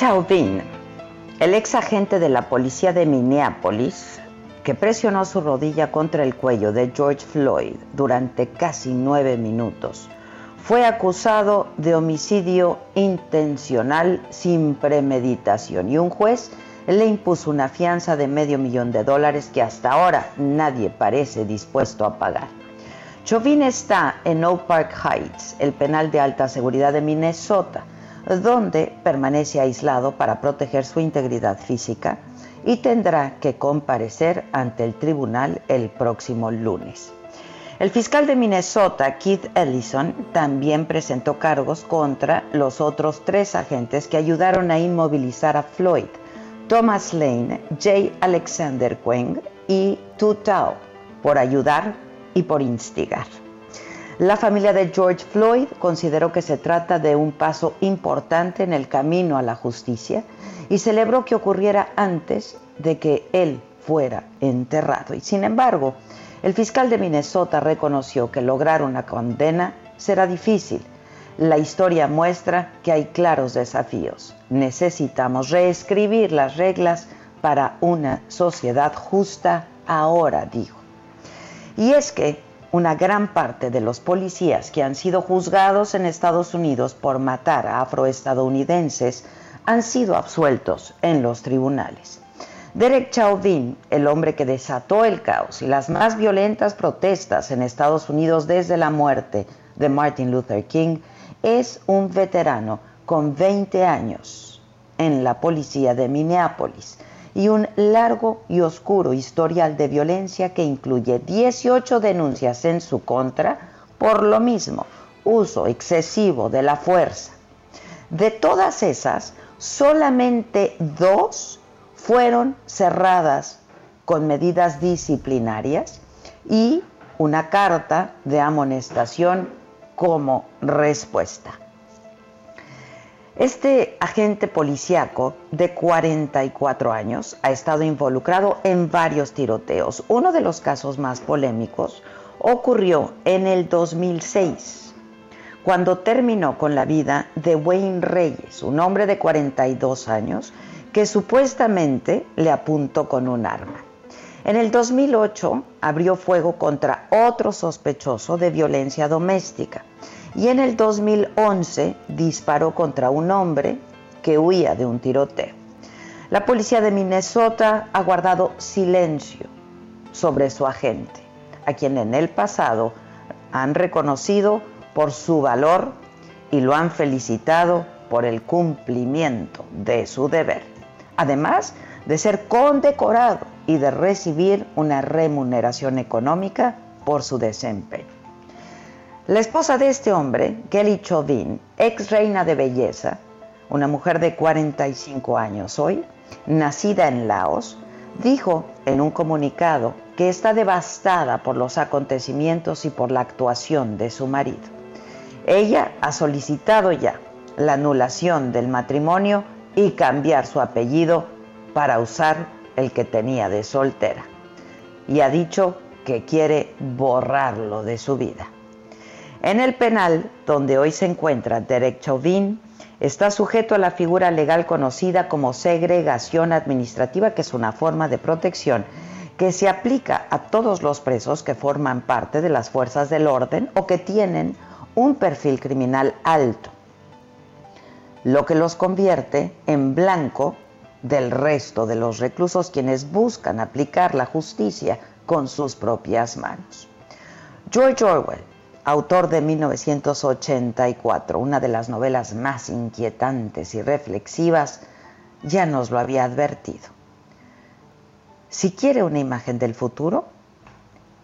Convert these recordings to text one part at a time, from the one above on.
Chauvin, el ex agente de la policía de Minneapolis, que presionó su rodilla contra el cuello de George Floyd durante casi nueve minutos, fue acusado de homicidio intencional sin premeditación y un juez le impuso una fianza de medio millón de dólares que hasta ahora nadie parece dispuesto a pagar. Chauvin está en Oak Park Heights, el penal de alta seguridad de Minnesota, donde permanece aislado para proteger su integridad física y tendrá que comparecer ante el tribunal el próximo lunes. El fiscal de Minnesota, Keith Ellison, también presentó cargos contra los otros tres agentes que ayudaron a inmovilizar a Floyd, Thomas Lane, J. Alexander Queng y Tu Tao, por ayudar y por instigar. La familia de George Floyd consideró que se trata de un paso importante en el camino a la justicia y celebró que ocurriera antes de que él fuera enterrado. Y sin embargo, el fiscal de Minnesota reconoció que lograr una condena será difícil. La historia muestra que hay claros desafíos. Necesitamos reescribir las reglas para una sociedad justa ahora, dijo. Y es que una gran parte de los policías que han sido juzgados en Estados Unidos por matar a afroestadounidenses han sido absueltos en los tribunales. Derek Chauvin, el hombre que desató el caos y las más violentas protestas en Estados Unidos desde la muerte de Martin Luther King, es un veterano con 20 años en la policía de Minneapolis y un largo y oscuro historial de violencia que incluye 18 denuncias en su contra por lo mismo, uso excesivo de la fuerza. De todas esas, solamente dos fueron cerradas con medidas disciplinarias y una carta de amonestación como respuesta. Este agente policíaco de 44 años ha estado involucrado en varios tiroteos. Uno de los casos más polémicos ocurrió en el 2006, cuando terminó con la vida de Wayne Reyes, un hombre de 42 años que supuestamente le apuntó con un arma. En el 2008 abrió fuego contra otro sospechoso de violencia doméstica y en el 2011 disparó contra un hombre que huía de un tiroteo. La policía de Minnesota ha guardado silencio sobre su agente, a quien en el pasado han reconocido por su valor y lo han felicitado por el cumplimiento de su deber, además de ser condecorado y de recibir una remuneración económica por su desempeño. La esposa de este hombre, Kelly Chauvin, ex reina de belleza, una mujer de 45 años hoy, nacida en Laos, dijo en un comunicado que está devastada por los acontecimientos y por la actuación de su marido. Ella ha solicitado ya la anulación del matrimonio y cambiar su apellido para usar el que tenía de soltera. Y ha dicho que quiere borrarlo de su vida. En el penal, donde hoy se encuentra Derek Chauvin, está sujeto a la figura legal conocida como segregación administrativa, que es una forma de protección que se aplica a todos los presos que forman parte de las fuerzas del orden o que tienen un perfil criminal alto, lo que los convierte en blanco del resto de los reclusos quienes buscan aplicar la justicia con sus propias manos. George Orwell, autor de 1984, una de las novelas más inquietantes y reflexivas, ya nos lo había advertido. Si quiere una imagen del futuro,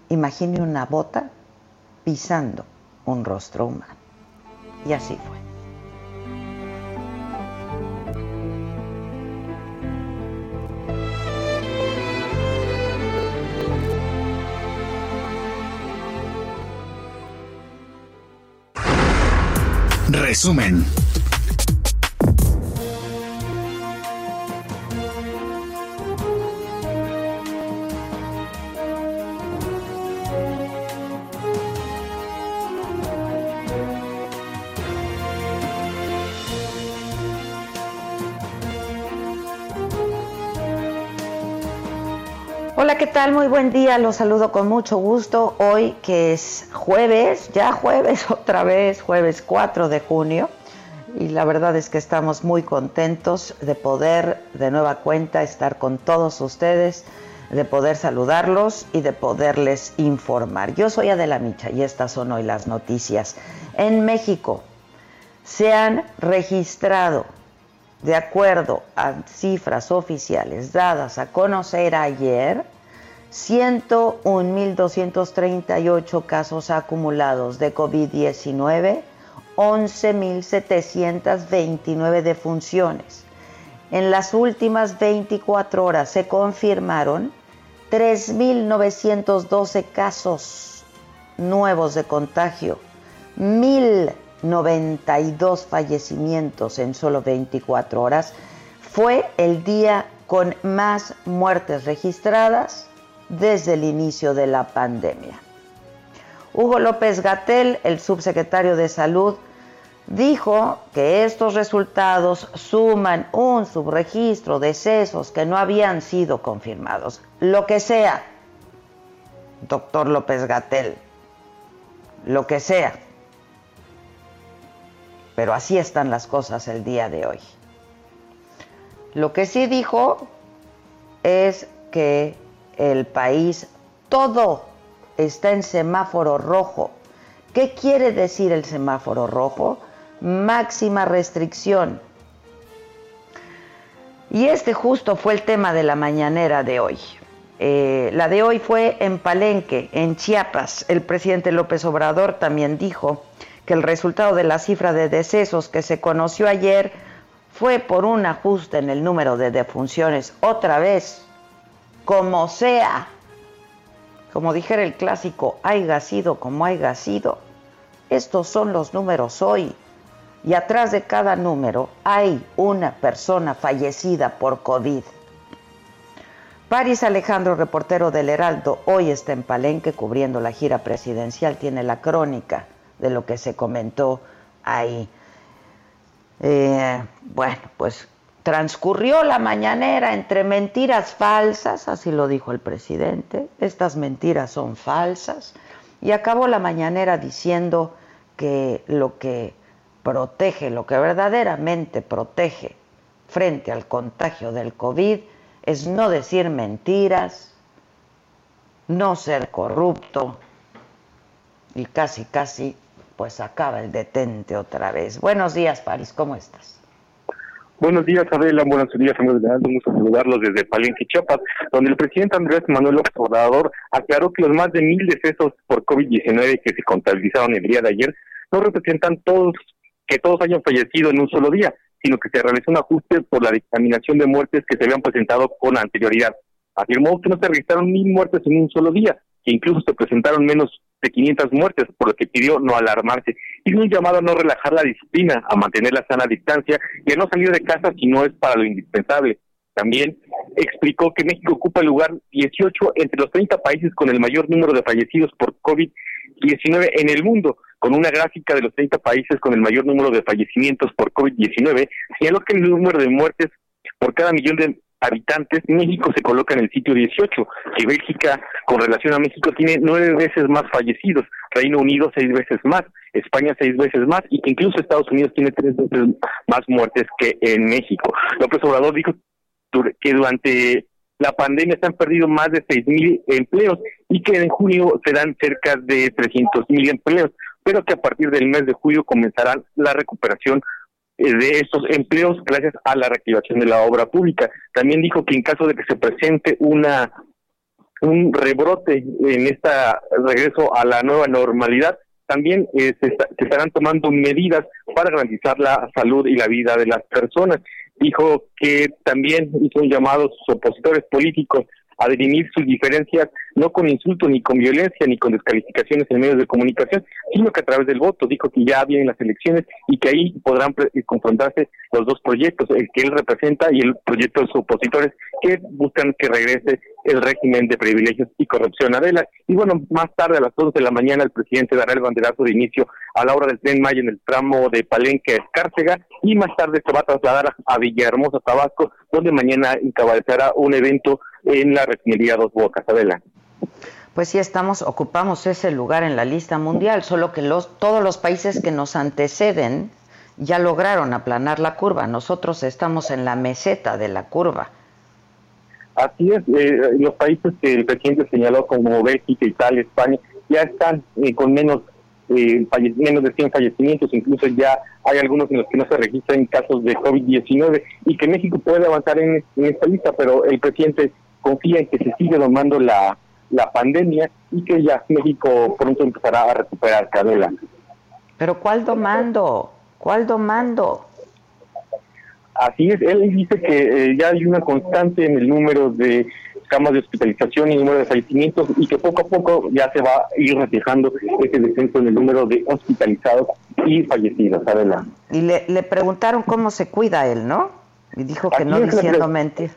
imagine una bota pisando un rostro humano. Y así fue. Resumen. Tal? Muy buen día, los saludo con mucho gusto. Hoy que es jueves, ya jueves otra vez, jueves 4 de junio. Y la verdad es que estamos muy contentos de poder de nueva cuenta estar con todos ustedes, de poder saludarlos y de poderles informar. Yo soy Adela Micha y estas son hoy las noticias. En México se han registrado de acuerdo a cifras oficiales dadas a conocer ayer, 101.238 casos acumulados de COVID-19, 11.729 defunciones. En las últimas 24 horas se confirmaron 3.912 casos nuevos de contagio, 1.000 92 fallecimientos en solo 24 horas, fue el día con más muertes registradas desde el inicio de la pandemia. Hugo López Gatel, el subsecretario de Salud, dijo que estos resultados suman un subregistro de cesos que no habían sido confirmados. Lo que sea, doctor López Gatel, lo que sea. Pero así están las cosas el día de hoy. Lo que sí dijo es que el país todo está en semáforo rojo. ¿Qué quiere decir el semáforo rojo? Máxima restricción. Y este justo fue el tema de la mañanera de hoy. Eh, la de hoy fue en Palenque, en Chiapas. El presidente López Obrador también dijo que el resultado de la cifra de decesos que se conoció ayer fue por un ajuste en el número de defunciones. Otra vez, como sea, como dijera el clásico, haya sido como haya sido. Estos son los números hoy. Y atrás de cada número hay una persona fallecida por COVID. Paris Alejandro, reportero del Heraldo, hoy está en Palenque cubriendo la gira presidencial, tiene la crónica de lo que se comentó ahí. Eh, bueno, pues transcurrió la mañanera entre mentiras falsas, así lo dijo el presidente, estas mentiras son falsas, y acabó la mañanera diciendo que lo que protege, lo que verdaderamente protege frente al contagio del COVID es no decir mentiras, no ser corrupto y casi, casi pues acaba el detente otra vez. Buenos días, París, ¿cómo estás? Buenos días, Adela. Buenos días, amigos de Vamos a saludarlos desde Palenque, Chiapas, donde el presidente Andrés Manuel López Obrador aclaró que los más de mil decesos por COVID-19 que se contabilizaron el día de ayer no representan todos que todos hayan fallecido en un solo día, sino que se realizó un ajuste por la dictaminación de muertes que se habían presentado con anterioridad. Afirmó que no se registraron mil muertes en un solo día, que incluso se presentaron menos de 500 muertes, por lo que pidió no alarmarse. Hizo un llamado a no relajar la disciplina, a mantener la sana distancia y a no salir de casa si no es para lo indispensable. También explicó que México ocupa el lugar 18 entre los 30 países con el mayor número de fallecidos por COVID-19 en el mundo. Con una gráfica de los 30 países con el mayor número de fallecimientos por COVID-19, señaló que el número de muertes por cada millón de habitantes, México se coloca en el sitio 18, que Bélgica, con relación a México, tiene nueve veces más fallecidos, Reino Unido seis veces más, España seis veces más, y que incluso Estados Unidos tiene tres veces más muertes que en México. López Obrador dijo que durante la pandemia se han perdido más de seis mil empleos y que en junio serán cerca de trescientos mil empleos, pero que a partir del mes de julio comenzará la recuperación de estos empleos gracias a la reactivación de la obra pública. También dijo que en caso de que se presente una un rebrote en esta regreso a la nueva normalidad, también eh, se, estarán tomando medidas para garantizar la salud y la vida de las personas. Dijo que también hizo un llamado opositores políticos a dirimir sus diferencias no con insultos ni con violencia ni con descalificaciones en medios de comunicación, sino que a través del voto. Dijo que ya vienen las elecciones y que ahí podrán eh, confrontarse los dos proyectos, el que él representa y el proyecto de sus opositores que buscan que regrese el régimen de privilegios y corrupción. Adela, y bueno, más tarde a las 11 de la mañana el presidente dará el banderazo de inicio a la hora del tren Maya en el tramo de Palenque a Escárcega y más tarde se va a trasladar a Villahermosa, Tabasco, donde mañana encabezará un evento en la refinería Dos Bocas. Adela. Pues sí, estamos, ocupamos ese lugar en la lista mundial, solo que los, todos los países que nos anteceden ya lograron aplanar la curva. Nosotros estamos en la meseta de la curva. Así es, eh, los países que el presidente señaló como Bélgica, Italia, España, ya están eh, con menos eh, menos de 100 fallecimientos, incluso ya hay algunos en los que no se registran casos de COVID-19 y que México puede avanzar en, esta lista, pero el presidente confía en que se sigue domando la, la pandemia y que ya México pronto empezará a recuperar Cadela. Pero ¿cuál domando? ¿Cuál domando? Así es, él dice que eh, ya hay una constante en el número de camas de hospitalización y número de fallecimientos y que poco a poco ya se va a ir reflejando ese descenso en el número de hospitalizados y fallecidos. Adelante. Y le, le preguntaron cómo se cuida él, ¿no? Y dijo que no diciendo mentir.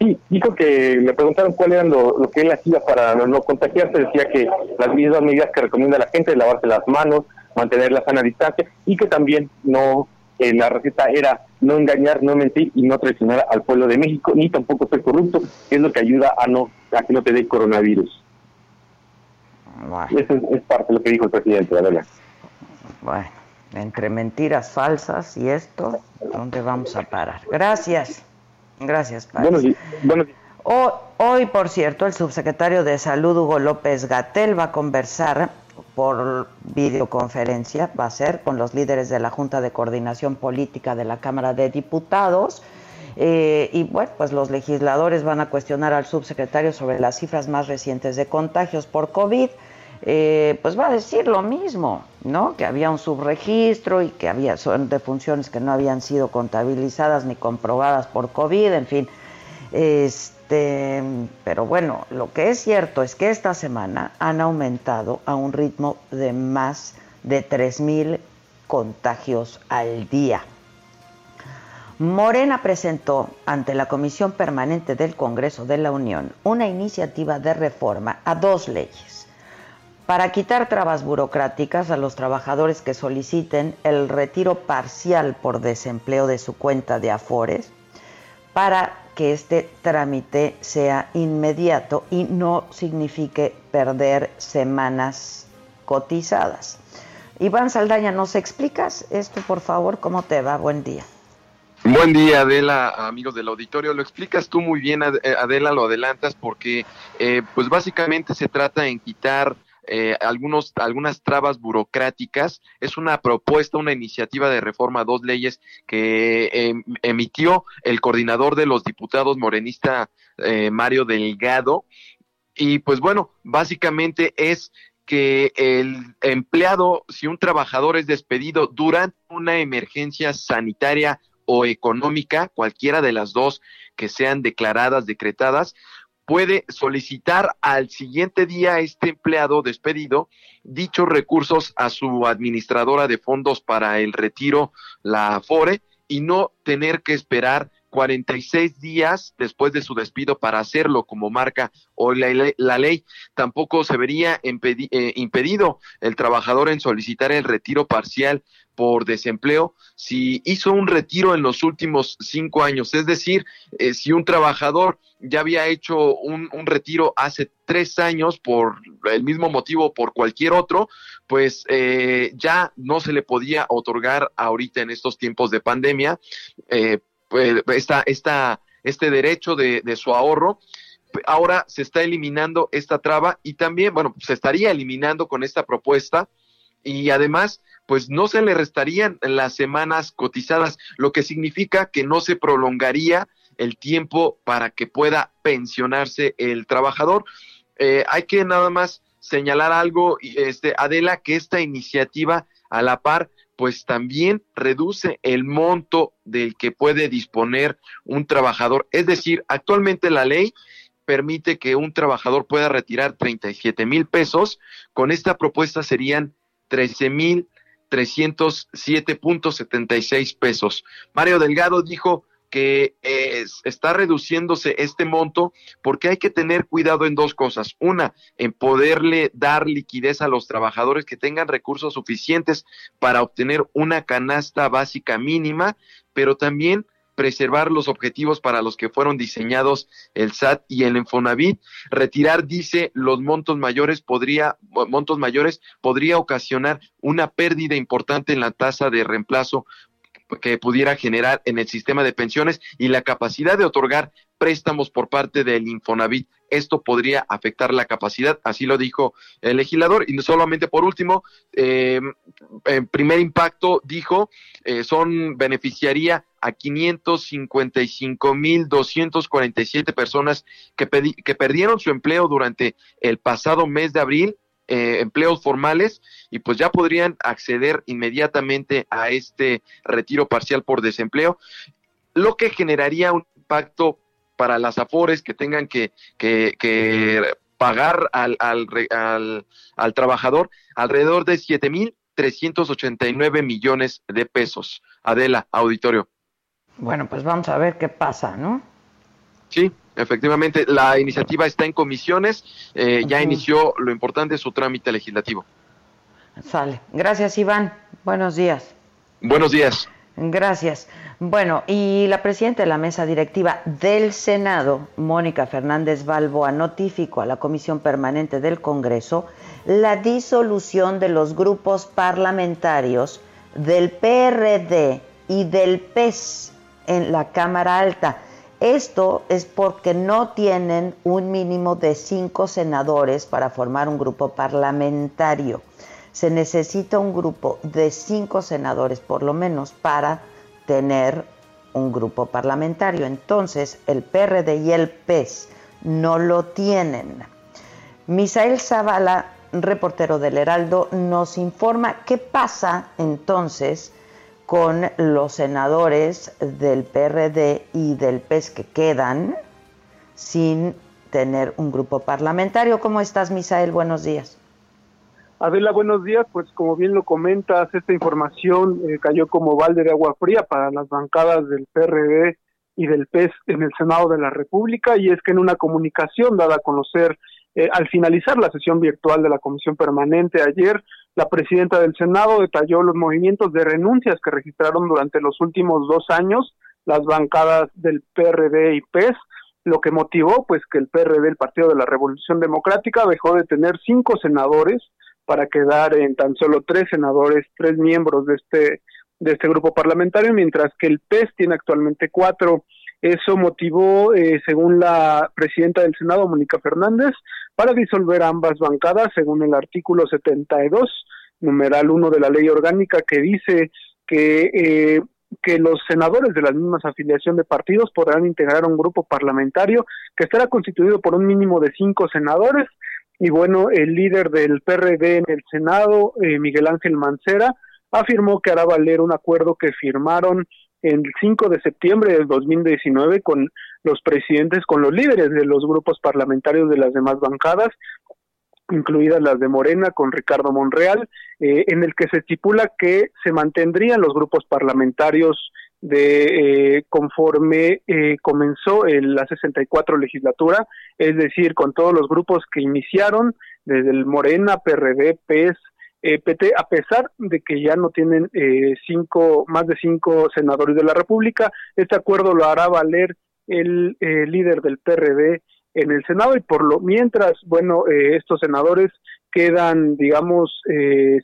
Sí, dijo que le preguntaron cuál era lo, que él hacía para no, contagiarse. Decía que las mismas medidas que recomienda la gente, lavarse las manos, mantener la sana distancia y que también no eh, la receta era no engañar, no mentir y no traicionar al pueblo de México, ni tampoco ser corrupto, que es lo que ayuda a no a que no te dé coronavirus. Eso es, parte de lo que dijo el presidente, la verdad. Bueno, entre mentiras falsas y esto, ¿dónde vamos a parar? Gracias. Gracias, Padre. Hoy, por cierto, el subsecretario de Salud, Hugo López Gatel, va a conversar por videoconferencia, va a ser con los líderes de la Junta de Coordinación Política de la Cámara de Diputados. Eh, y bueno, pues los legisladores van a cuestionar al subsecretario sobre las cifras más recientes de contagios por COVID. Eh, pues va a decir lo mismo, ¿no? Que había un subregistro y que había son defunciones que no habían sido contabilizadas ni comprobadas por COVID, en fin. Este, pero bueno, lo que es cierto es que esta semana han aumentado a un ritmo de más de 3.000 contagios al día. Morena presentó ante la Comisión Permanente del Congreso de la Unión una iniciativa de reforma a dos leyes para quitar trabas burocráticas a los trabajadores que soliciten el retiro parcial por desempleo de su cuenta de Afores, para que este trámite sea inmediato y no signifique perder semanas cotizadas. Iván Saldaña, ¿nos explicas esto, por favor? ¿Cómo te va? Buen día. Buen día, Adela, amigos del auditorio. Lo explicas tú muy bien, Adela, lo adelantas, porque eh, pues básicamente se trata en quitar eh, algunos, algunas trabas burocráticas. Es una propuesta, una iniciativa de reforma, dos leyes que em, emitió el coordinador de los diputados morenista eh, Mario Delgado. Y pues bueno, básicamente es que el empleado, si un trabajador es despedido durante una emergencia sanitaria o económica, cualquiera de las dos que sean declaradas, decretadas, puede solicitar al siguiente día este empleado despedido dichos recursos a su administradora de fondos para el retiro, la Afore, y no tener que esperar 46 días después de su despido para hacerlo como marca o la, ley. Tampoco se vería eh, impedido el trabajador en solicitar el retiro parcial por desempleo si hizo un retiro en los últimos cinco años. Es decir, eh, si un trabajador ya había hecho un, retiro hace tres años por el mismo motivo por cualquier otro, pues eh, ya no se le podía otorgar ahorita en estos tiempos de pandemia eh, pues, esta, esta este derecho de, de su ahorro, ahora se está eliminando esta traba y también, bueno, se estaría eliminando con esta propuesta y además pues no se le restarían las semanas cotizadas, lo que significa que no se prolongaría el tiempo para que pueda pensionarse el trabajador. Eh, hay que nada más señalar algo, este, Adela, que esta iniciativa a la par pues también reduce el monto del que puede disponer un trabajador. Es decir, actualmente la ley permite que un trabajador pueda retirar 37 mil pesos. Con esta propuesta serían 13 mil 307.76 pesos. Mario Delgado dijo que eh, está reduciéndose este monto porque hay que tener cuidado en dos cosas. Una, en poderle dar liquidez a los trabajadores que tengan recursos suficientes para obtener una canasta básica mínima, pero también preservar los objetivos para los que fueron diseñados el SAT y el Infonavit. Retirar, dice, los montos mayores podría, montos mayores podría ocasionar una pérdida importante en la tasa de reemplazo que pudiera generar en el sistema de pensiones y la capacidad de otorgar préstamos por parte del Infonavit. Esto podría afectar la capacidad, así lo dijo el legislador. Y solamente por último, eh, en primer impacto dijo, eh, son beneficiaría a 555.247 personas que, que perdieron su empleo durante el pasado mes de abril eh, empleos formales y pues ya podrían acceder inmediatamente a este retiro parcial por desempleo, lo que generaría un impacto para las afores que tengan que, que, pagar al, al, al, al trabajador alrededor de 7.389 millones de pesos. Adela, auditorio. Bueno, pues vamos a ver qué pasa, ¿no? Sí, efectivamente, la iniciativa está en comisiones, eh, ya inició lo importante su trámite legislativo. Sale. Gracias, Iván. Buenos días. Buenos días. Gracias. Bueno, y la presidenta de la mesa directiva del Senado, Mónica Fernández Balboa, notificó a la Comisión Permanente del Congreso la disolución de los grupos parlamentarios del PRD y del PES en la Cámara Alta. Esto es porque no tienen un mínimo de cinco senadores para formar un grupo parlamentario se necesita un grupo de cinco senadores por lo menos para tener un grupo parlamentario. Entonces, el PRD y el PES no lo tienen. Misael Zavala, reportero del Heraldo, nos informa qué pasa entonces con los senadores del PRD y del PES que quedan sin tener un grupo parlamentario. ¿Cómo estás, Misael? Buenos días. Adela, buenos días. Pues como bien lo comentas, esta información eh, cayó como balde de agua fría para las bancadas del PRD y del PES en el Senado de la República y es que en una comunicación dada a conocer eh, al finalizar la sesión virtual de la Comisión Permanente ayer, la presidenta del Senado detalló los movimientos de renuncias que registraron durante los últimos dos años las bancadas del PRD y PES, lo que motivó pues que el PRD, el Partido de la Revolución Democrática, dejó de tener cinco senadores para quedar en tan solo tres senadores, tres miembros de este de este grupo parlamentario, mientras que el PES tiene actualmente cuatro. Eso motivó, eh, según la presidenta del Senado, Mónica Fernández, para disolver ambas bancadas, según el artículo 72, numeral 1 de la ley orgánica, que dice que, eh, que los senadores de las mismas afiliación de partidos podrán integrar un grupo parlamentario que estará constituido por un mínimo de cinco senadores. Y bueno, el líder del PRD en el Senado, eh, Miguel Ángel Mancera, afirmó que hará valer un acuerdo que firmaron el 5 de septiembre del 2019 con los presidentes, con los líderes de los grupos parlamentarios de las demás bancadas, incluidas las de Morena con Ricardo Monreal, eh, en el que se estipula que se mantendrían los grupos parlamentarios de eh, conforme eh, comenzó el, la 64 legislatura, es decir, con todos los grupos que iniciaron, desde el Morena, PRD, PES, eh, PT, a pesar de que ya no tienen eh, cinco, más de cinco senadores de la República, este acuerdo lo hará valer el líder del PRD en el Senado y por lo mientras, bueno, estos senadores quedan, digamos,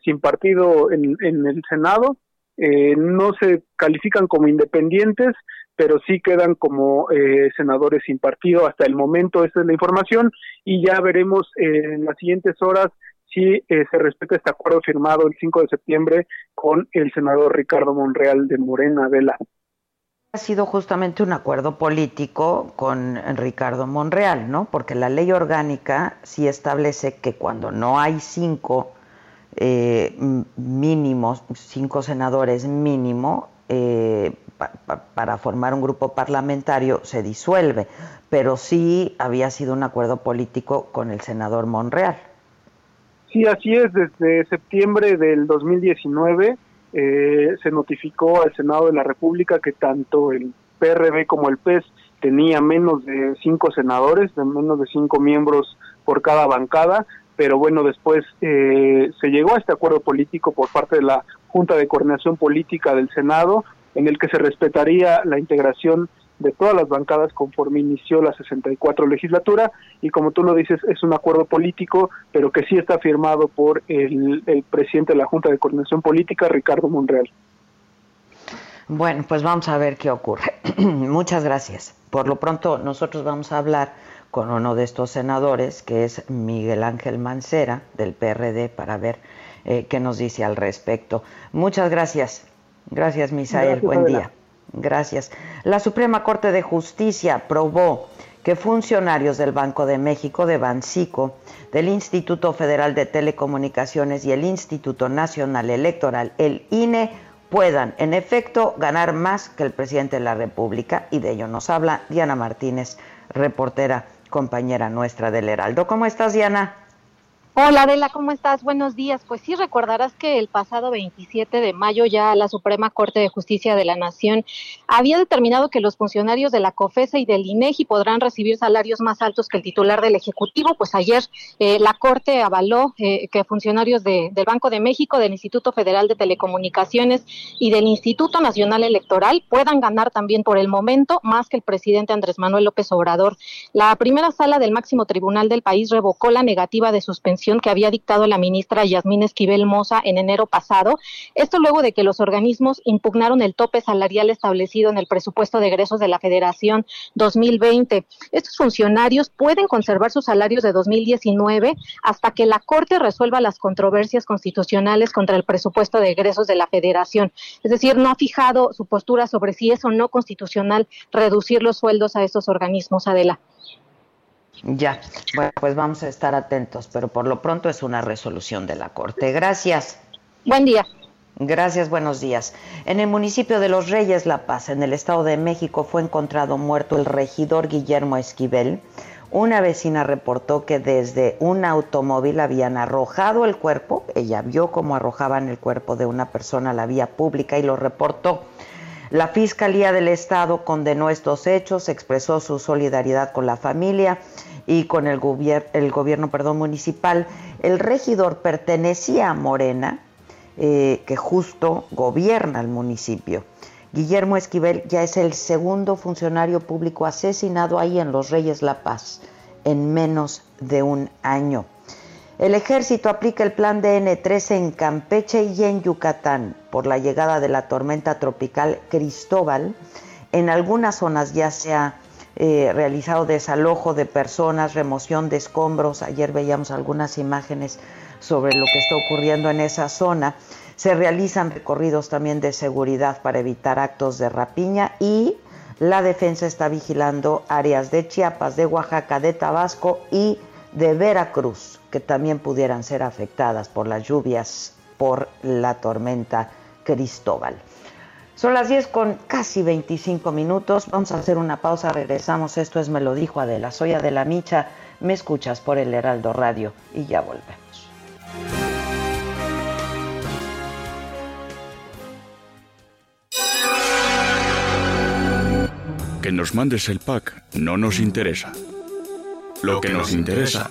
sin partido en, el Senado eh, no se califican como independientes, pero sí quedan como eh, senadores sin partido. Hasta el momento, esa es la información, y ya veremos en las siguientes horas si se respeta este acuerdo firmado el 5 de septiembre con el senador Ricardo Monreal de Morena Vela ha sido justamente un acuerdo político con Ricardo Monreal, ¿no? Porque la ley orgánica sí establece que cuando no hay cinco eh, mínimos, cinco senadores mínimo, eh, para formar un grupo parlamentario se disuelve, pero sí había sido un acuerdo político con el senador Monreal. Sí, así es, desde septiembre del 2019 eh, se notificó al Senado de la República que tanto el PRB como el PES tenía menos de cinco senadores, de menos de cinco miembros por cada bancada, pero bueno, después eh, se llegó a este acuerdo político por parte de la Junta de Coordinación Política del Senado, en el que se respetaría la integración de todas las bancadas conforme inició la 64 legislatura y como tú lo dices es un acuerdo político pero que sí está firmado por el, presidente de la Junta de Coordinación Política Ricardo Monreal. Bueno, pues vamos a ver qué ocurre. Muchas gracias. Por lo pronto nosotros vamos a hablar con uno de estos senadores que es Miguel Ángel Mancera del PRD para ver eh, qué nos dice al respecto. Muchas gracias. Gracias, Misael. Buen día. Gracias. La Suprema Corte de Justicia aprobó que funcionarios del Banco de México, de Bancico, del Instituto Federal de Telecomunicaciones y el Instituto Nacional Electoral, el INE, puedan, en efecto, ganar más que el presidente de la República. Y de ello nos habla Diana Martínez, reportera, compañera nuestra del Heraldo. ¿Cómo estás, Diana? Hola Adela, ¿cómo estás? Buenos días. Pues sí, recordarás que el pasado 27 de mayo ya la Suprema Corte de Justicia de la Nación había determinado que los funcionarios de la COFESA y del INEGI podrán recibir salarios más altos que el titular del Ejecutivo. Pues ayer eh, la Corte avaló eh, que funcionarios del Banco de México, del Instituto Federal de Telecomunicaciones y del Instituto Nacional Electoral puedan ganar también por el momento más que el presidente Andrés Manuel López Obrador. La primera sala del máximo tribunal del país revocó la negativa de suspensión que había dictado la ministra Yasmín Esquivel Moza en enero pasado. Esto luego de que los organismos impugnaron el tope salarial establecido en el presupuesto de egresos de la Federación 2020. Estos funcionarios pueden conservar sus salarios de 2019 hasta que la Corte resuelva las controversias constitucionales contra el presupuesto de egresos de la Federación. Es decir, no ha fijado su postura sobre si es o no constitucional reducir los sueldos a estos organismos, Adela. Ya, bueno, pues vamos a estar atentos, pero por lo pronto es una resolución de la Corte. Gracias. Buen día. Gracias, buenos días. En el municipio de Los Reyes La Paz, en el Estado de México, fue encontrado muerto el regidor Guillermo Esquivel. Una vecina reportó que desde un automóvil habían arrojado el cuerpo. Ella vio cómo arrojaban el cuerpo de una persona a la vía pública y lo reportó. La Fiscalía del Estado condenó estos hechos, expresó su solidaridad con la familia y con el, el gobierno perdón, municipal. El regidor pertenecía a Morena, eh, que justo gobierna el municipio. Guillermo Esquivel ya es el segundo funcionario público asesinado ahí en Los Reyes La Paz en menos de un año. El ejército aplica el plan DN3 en Campeche y en Yucatán por la llegada de la tormenta tropical Cristóbal. En algunas zonas ya se ha eh, realizado desalojo de personas, remoción de escombros. Ayer veíamos algunas imágenes sobre lo que está ocurriendo en esa zona. Se realizan recorridos también de seguridad para evitar actos de rapiña y la defensa está vigilando áreas de Chiapas, de Oaxaca, de Tabasco y de Veracruz, que también pudieran ser afectadas por las lluvias por la tormenta Cristóbal. Son las 10 con casi 25 minutos. Vamos a hacer una pausa, regresamos. Esto es Me lo dijo Adela. Soy Adela Micha. Me escuchas por el Heraldo Radio y ya volvemos. Que nos mandes el pack no nos interesa. Lo que nos interesa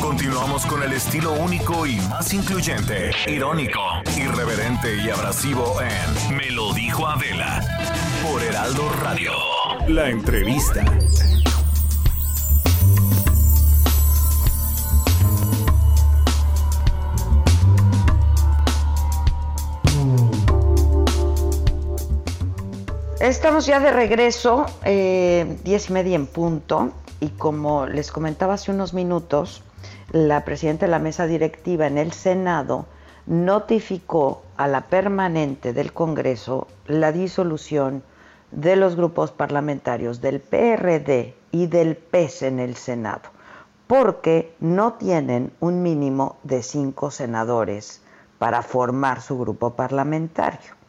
Continuamos con el estilo único y más incluyente, irónico, irreverente y abrasivo en Me lo dijo Adela por Heraldo Radio. La entrevista. Estamos ya de regreso, eh, diez y media en punto, y como les comentaba hace unos minutos, la presidenta de la mesa directiva en el Senado notificó a la permanente del Congreso la disolución de los grupos parlamentarios del PRD y del PES en el Senado, porque no tienen un mínimo de cinco senadores para formar su grupo parlamentario.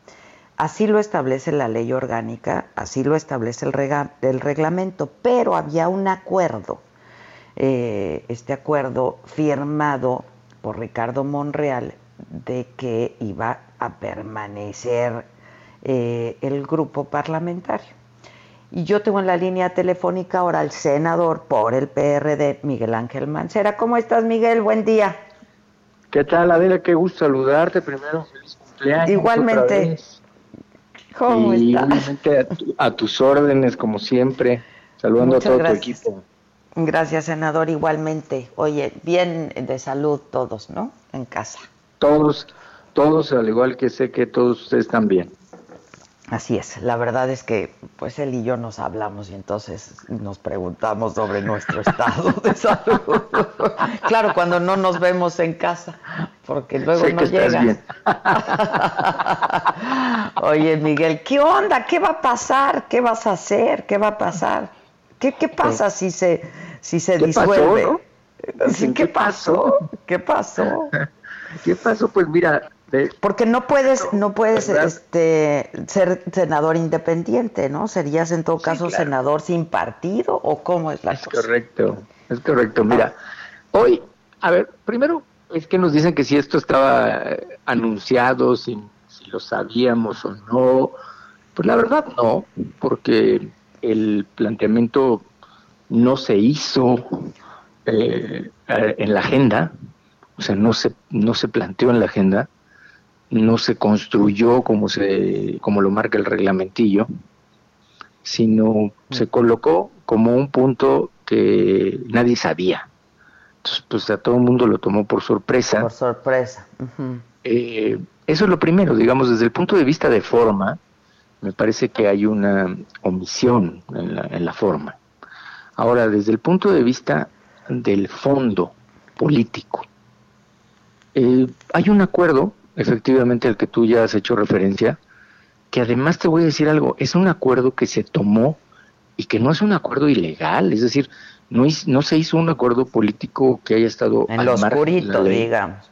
Así lo establece la ley orgánica, así lo establece el, reglamento, pero había un acuerdo, eh, este acuerdo firmado por Ricardo Monreal de que iba a permanecer eh, el grupo parlamentario. Y yo tengo en la línea telefónica ahora al senador por el PRD, Miguel Ángel Mancera. ¿Cómo estás, Miguel? Buen día. ¿Qué tal, Adela? Qué gusto saludarte primero. Feliz cumpleaños. Igualmente y obviamente a, tus órdenes, como siempre, saludando a todo tu equipo. Gracias, senador, igualmente. Oye, bien de salud todos, ¿no? En casa. Todos, todos, al igual que sé que todos ustedes están bien. Así es, la verdad es que pues él y yo nos hablamos y entonces nos preguntamos sobre nuestro estado de salud. claro, cuando no nos vemos en casa, porque luego no llegas. Oye, Miguel, ¿qué onda? ¿Qué va a pasar? ¿Qué vas a hacer? ¿Qué va a pasar? ¿Qué, qué pasa si se si se disuelve? ¿Qué, pasó? ¿Qué pasó? ¿Qué pasó? Pues mira, porque no puedes, no puedes este, ser senador independiente, ¿no? Serías en todo caso senador sin partido o cómo es la es correcto, es correcto. Mira, hoy, a ver, primero es que nos dicen que si esto estaba anunciado, si, si lo sabíamos o no. Pues la verdad no, porque el planteamiento no se hizo eh, en la agenda, o sea, no se, no se planteó en la agenda no se construyó como, se, como lo marca el reglamentillo, sino se colocó como un punto que nadie sabía. Entonces, pues a todo el mundo lo tomó por sorpresa. Por sorpresa. Eh, eso es lo primero, digamos, desde el punto de vista de forma, me parece que hay una omisión en la, en la forma. Ahora, desde el punto de vista del fondo político, eh, hay un acuerdo efectivamente al que tú ya has hecho referencia, que además te voy a decir algo, es un acuerdo que se tomó y que no es un acuerdo ilegal, es decir, no, no se hizo un acuerdo político que haya estado en lo oscurito, digamos.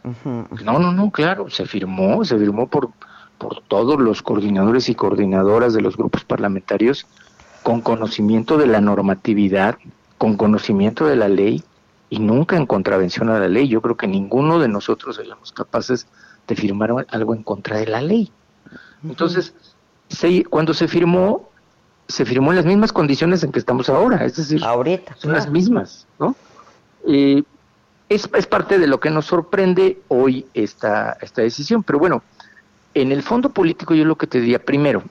No, no, no, claro, se firmó, se firmó por, por todos los coordinadores y coordinadoras de los grupos parlamentarios con conocimiento de la normatividad, con conocimiento de la ley y nunca en contravención a la ley. Yo creo que ninguno de nosotros seríamos capaces de firmar algo en contra de la ley. Entonces, cuando se firmó, se firmó en las mismas condiciones en que estamos ahora, es decir, ahorita son las mismas, ¿no? es, es, parte de lo que nos sorprende hoy esta, esta decisión, pero bueno, en el fondo político yo lo que te diría, primero,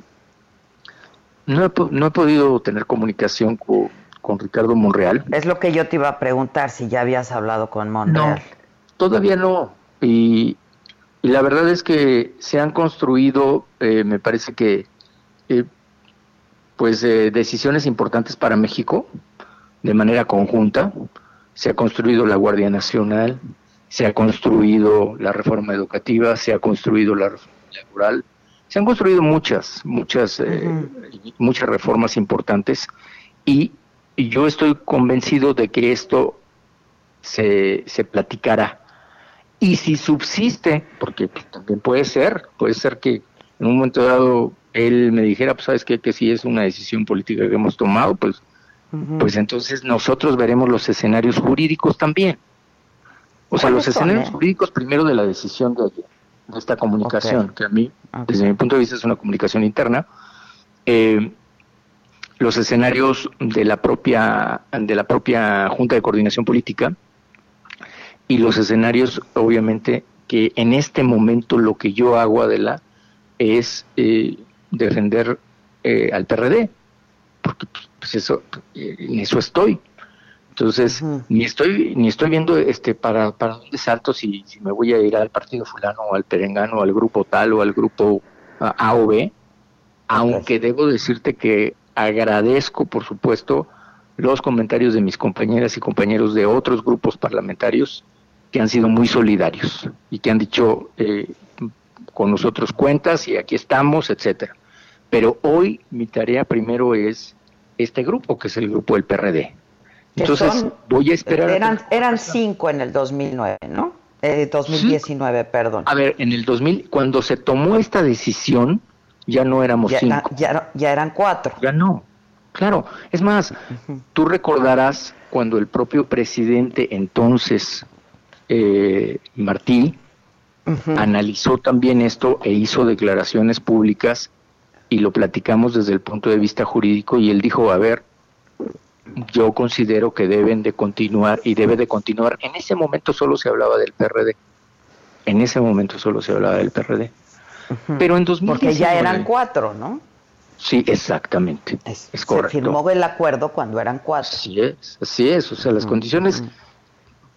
no he, no he podido tener comunicación con, con, Ricardo Monreal. Es lo que yo te iba a preguntar, si ya habías hablado con Monreal. No, todavía no, y, y la verdad es que se han construido, eh, me parece que, eh, pues, eh, decisiones importantes para México de manera conjunta. Se ha construido la Guardia Nacional, se ha construido la reforma educativa, se ha construido la reforma laboral, se han construido muchas, muchas, muchas reformas importantes. Y, y, yo estoy convencido de que esto se, se platicará y si subsiste, porque también puede ser, puede ser que en un momento dado él me dijera, pues sabes qué, que si es una decisión política que hemos tomado, pues, pues entonces nosotros veremos los escenarios jurídicos también. O sea, los escenarios jurídicos primero de la decisión de esta comunicación, que a mí, desde mi punto de vista, es una comunicación interna. Eh, los escenarios de la propia de la propia Junta de Coordinación Política y los escenarios, obviamente, que en este momento lo que yo hago, Adela, es eh, defender eh, al PRD, porque pues eso, en eso estoy. Entonces, ni estoy ni estoy viendo este para, para dónde salto si, si me voy a ir al partido fulano o al perengano, al grupo tal o al grupo A o B, aunque debo decirte que agradezco, por supuesto, los comentarios de mis compañeras y compañeros de otros grupos parlamentarios que han sido muy solidarios y que han dicho eh, con nosotros cuentas y aquí estamos, etcétera. Pero hoy mi tarea primero es este grupo, que es el grupo del PRD. Entonces voy a esperar. Eran, eran cinco en el 2009, ¿no? Eh, 2019, perdón. A ver, en el 2000, cuando se tomó esta decisión, ya no éramos cinco. ya, ya, eran cuatro. Ya no. Claro. Es más, tú recordarás cuando el propio presidente entonces, eh, Martí, analizó también esto e hizo declaraciones públicas y lo platicamos desde el punto de vista jurídico y él dijo, a ver, yo considero que deben de continuar y debe de continuar. En ese momento solo se hablaba del PRD. En ese momento solo se hablaba del PRD. Pero en 2019... Porque ya eran cuatro, ¿no? Sí, exactamente. Es, correcto. Se firmó el acuerdo cuando eran cuatro. Así es, así es. O sea, las condiciones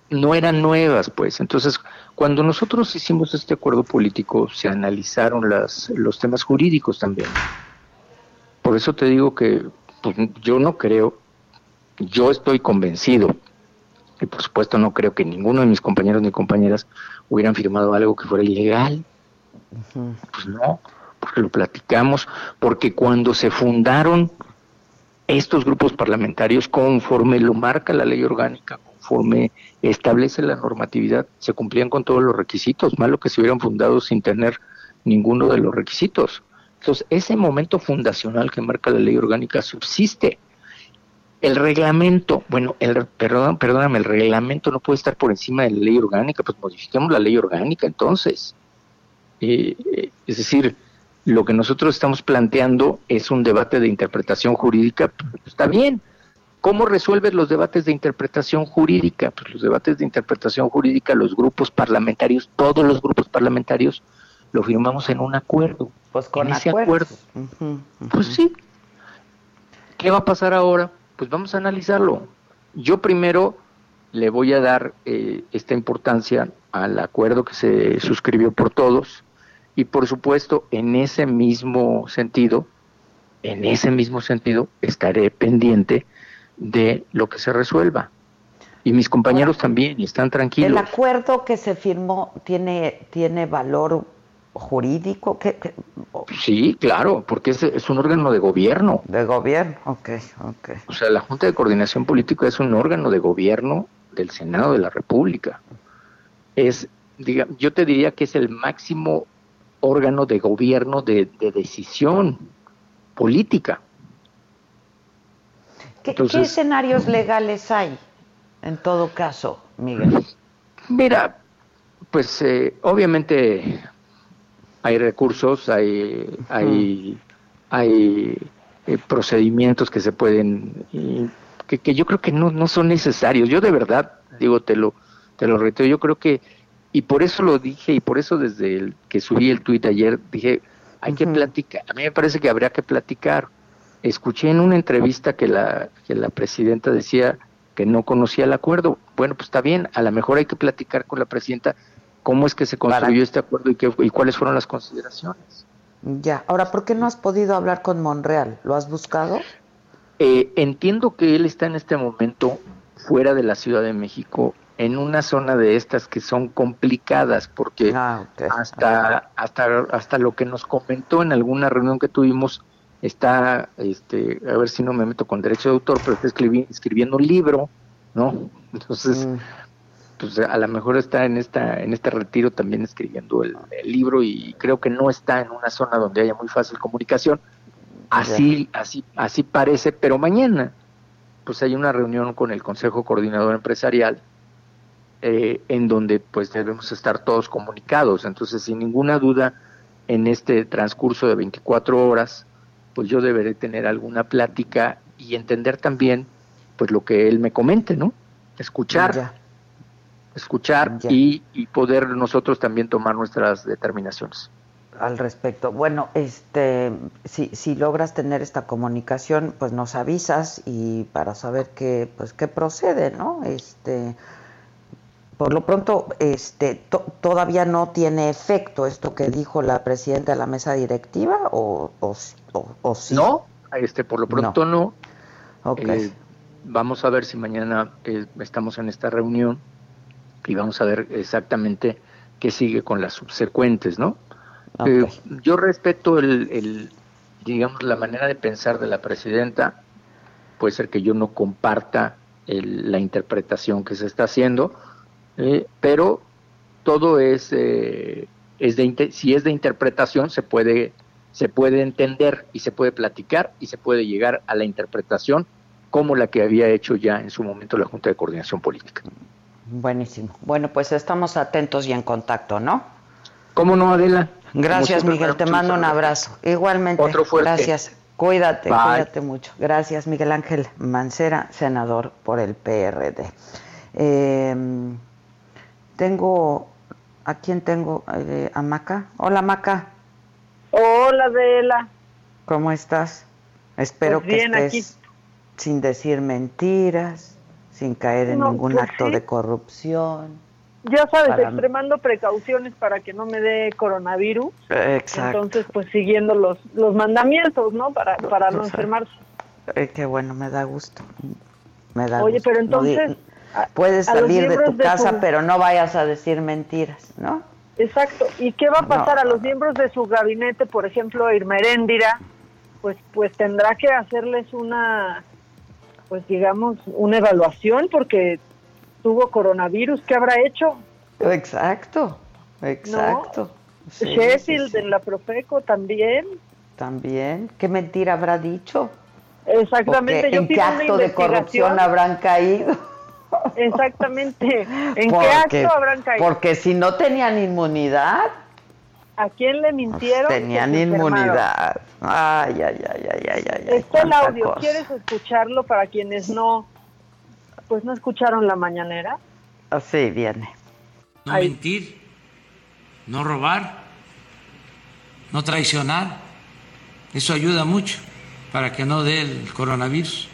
no eran nuevas, pues. Entonces, cuando nosotros hicimos este acuerdo político, se analizaron las, los temas jurídicos también. Por eso te digo que pues, yo no creo, yo estoy convencido, y por supuesto no creo que ninguno de mis compañeros ni compañeras hubieran firmado algo que fuera ilegal. Pues no, porque lo platicamos, porque cuando se fundaron estos grupos parlamentarios, conforme lo marca la ley orgánica, conforme establece la normatividad, se cumplían con todos los requisitos, malo que se hubieran fundado sin tener ninguno de los requisitos. Entonces, ese momento fundacional que marca la ley orgánica subsiste. El reglamento, bueno, el, perdón, perdóname, el reglamento no puede estar por encima de la ley orgánica, pues modifiquemos la ley orgánica entonces. Eh, eh, es decir, lo que nosotros estamos planteando es un debate de interpretación jurídica, está bien, ¿Cómo resuelves los debates de interpretación jurídica? Pues los debates de interpretación jurídica, los grupos parlamentarios, todos los grupos parlamentarios, lo firmamos en un acuerdo. Pues con ese acuerdo. Pues sí. ¿Qué va a pasar ahora? Pues vamos a analizarlo. Yo primero le voy a dar eh, esta importancia al acuerdo que se suscribió por todos y por supuesto en ese mismo sentido, en ese mismo sentido estaré pendiente de lo que se resuelva. Y mis compañeros también, y están tranquilos. ¿El acuerdo que se firmó tiene, tiene valor jurídico? que Sí, claro, porque es, es, un órgano de gobierno. De gobierno, ok, ok. O sea, la Junta de Coordinación Política es un órgano de gobierno del Senado de la República. Es, diga, yo te diría que es el máximo órgano de gobierno de, de decisión política. ¿Qué, escenarios legales hay en todo caso, Miguel? Mira, pues eh, obviamente hay recursos, hay, hay, hay eh, procedimientos que se pueden, que, que, yo creo que no, no son necesarios. Yo de verdad, digo, te lo, te lo reto, yo creo que, y por eso lo dije, y por eso desde el que subí el tuit ayer, dije, hay que platicar, a mí me parece que habría que platicar escuché en una entrevista que la, que la presidenta decía que no conocía el acuerdo. Bueno, pues está bien, a lo mejor hay que platicar con la presidenta cómo es que se construyó este acuerdo y, qué, y cuáles fueron las consideraciones. Ya, ahora, ¿por qué no has podido hablar con Monreal? ¿Lo has buscado? Eh, entiendo que él está en este momento fuera de la Ciudad de México, en una zona de estas que son complicadas, porque ah, hasta, hasta, hasta lo que nos comentó en alguna reunión que tuvimos, está, este, a ver si no me meto con derecho de autor, pero está escribiendo un libro, ¿no? Entonces, mm. pues a lo mejor está en esta, en este retiro también escribiendo el, libro y creo que no está en una zona donde haya muy fácil comunicación. Así, así, así parece, pero mañana, pues hay una reunión con el Consejo Coordinador Empresarial eh, en donde pues debemos estar todos comunicados. Entonces, sin ninguna duda, en este transcurso de 24 horas, pues yo deberé tener alguna plática y entender también pues lo que él me comente, ¿no? Escuchar, escuchar Y, y poder nosotros también tomar nuestras determinaciones al respecto. Bueno, este, si, si logras tener esta comunicación, pues nos avisas y para saber qué, pues qué procede, ¿no? Este, por lo pronto, este, todavía no tiene efecto esto que dijo la presidenta de la mesa directiva o, o, sí. No, este, por lo pronto no. Eh, vamos a ver si mañana eh, estamos en esta reunión y vamos a ver exactamente qué sigue con las subsecuentes, ¿no? Eh, yo respeto el, digamos, la manera de pensar de la presidenta. Puede ser que yo no comparta la interpretación que se está haciendo, eh, pero todo es, eh, es de, si es de interpretación se puede, se puede entender y se puede platicar y se puede llegar a la interpretación como la que había hecho ya en su momento la Junta de Coordinación Política. Buenísimo. Bueno, pues estamos atentos y en contacto, ¿no? ¿Cómo no, Adela? Gracias, Miguel. Te mando un abrazo. Igualmente. Otro fuerte. Gracias. Cuídate, cuídate mucho. Gracias, Miguel Ángel Mancera, senador por el PRD. Em, tengo, ¿a quién tengo? Eh, ¿A Maca? Hola, Maca. Hola, Adela. ¿Cómo estás? Espero pues que estés sin decir mentiras, sin caer en ningún pues acto de corrupción. Ya sabes, extremando precauciones para que no me dé coronavirus. Exacto. Entonces, pues siguiendo los, los mandamientos, ¿no? Para, para no enfermarse. Eh, qué bueno, me da gusto. Me da Oye, pero entonces... puedes salir de tu casa, pero no vayas a decir mentiras, ¿no? Exacto. ¿Y qué va a pasar a los miembros de su gabinete, por ejemplo, Irma Pues, pues tendrá que hacerles una, pues digamos, una evaluación porque tuvo coronavirus, ¿qué habrá hecho? Exacto, exacto. Sheffield en la Profeco también. También, ¿qué mentira habrá dicho? Exactamente, ¿En qué acto de corrupción habrán caído? Exactamente, ¿en qué acto habrán caído? Porque si no tenían inmunidad. ¿A quién le mintieron? tenían inmunidad. Ay, ay, ay, ay, ay, ay. Está el audio, ¿quieres escucharlo para quienes no pues no escucharon la mañanera. Así viene. No mentir, no robar, no traicionar. Eso ayuda mucho para que no dé el coronavirus.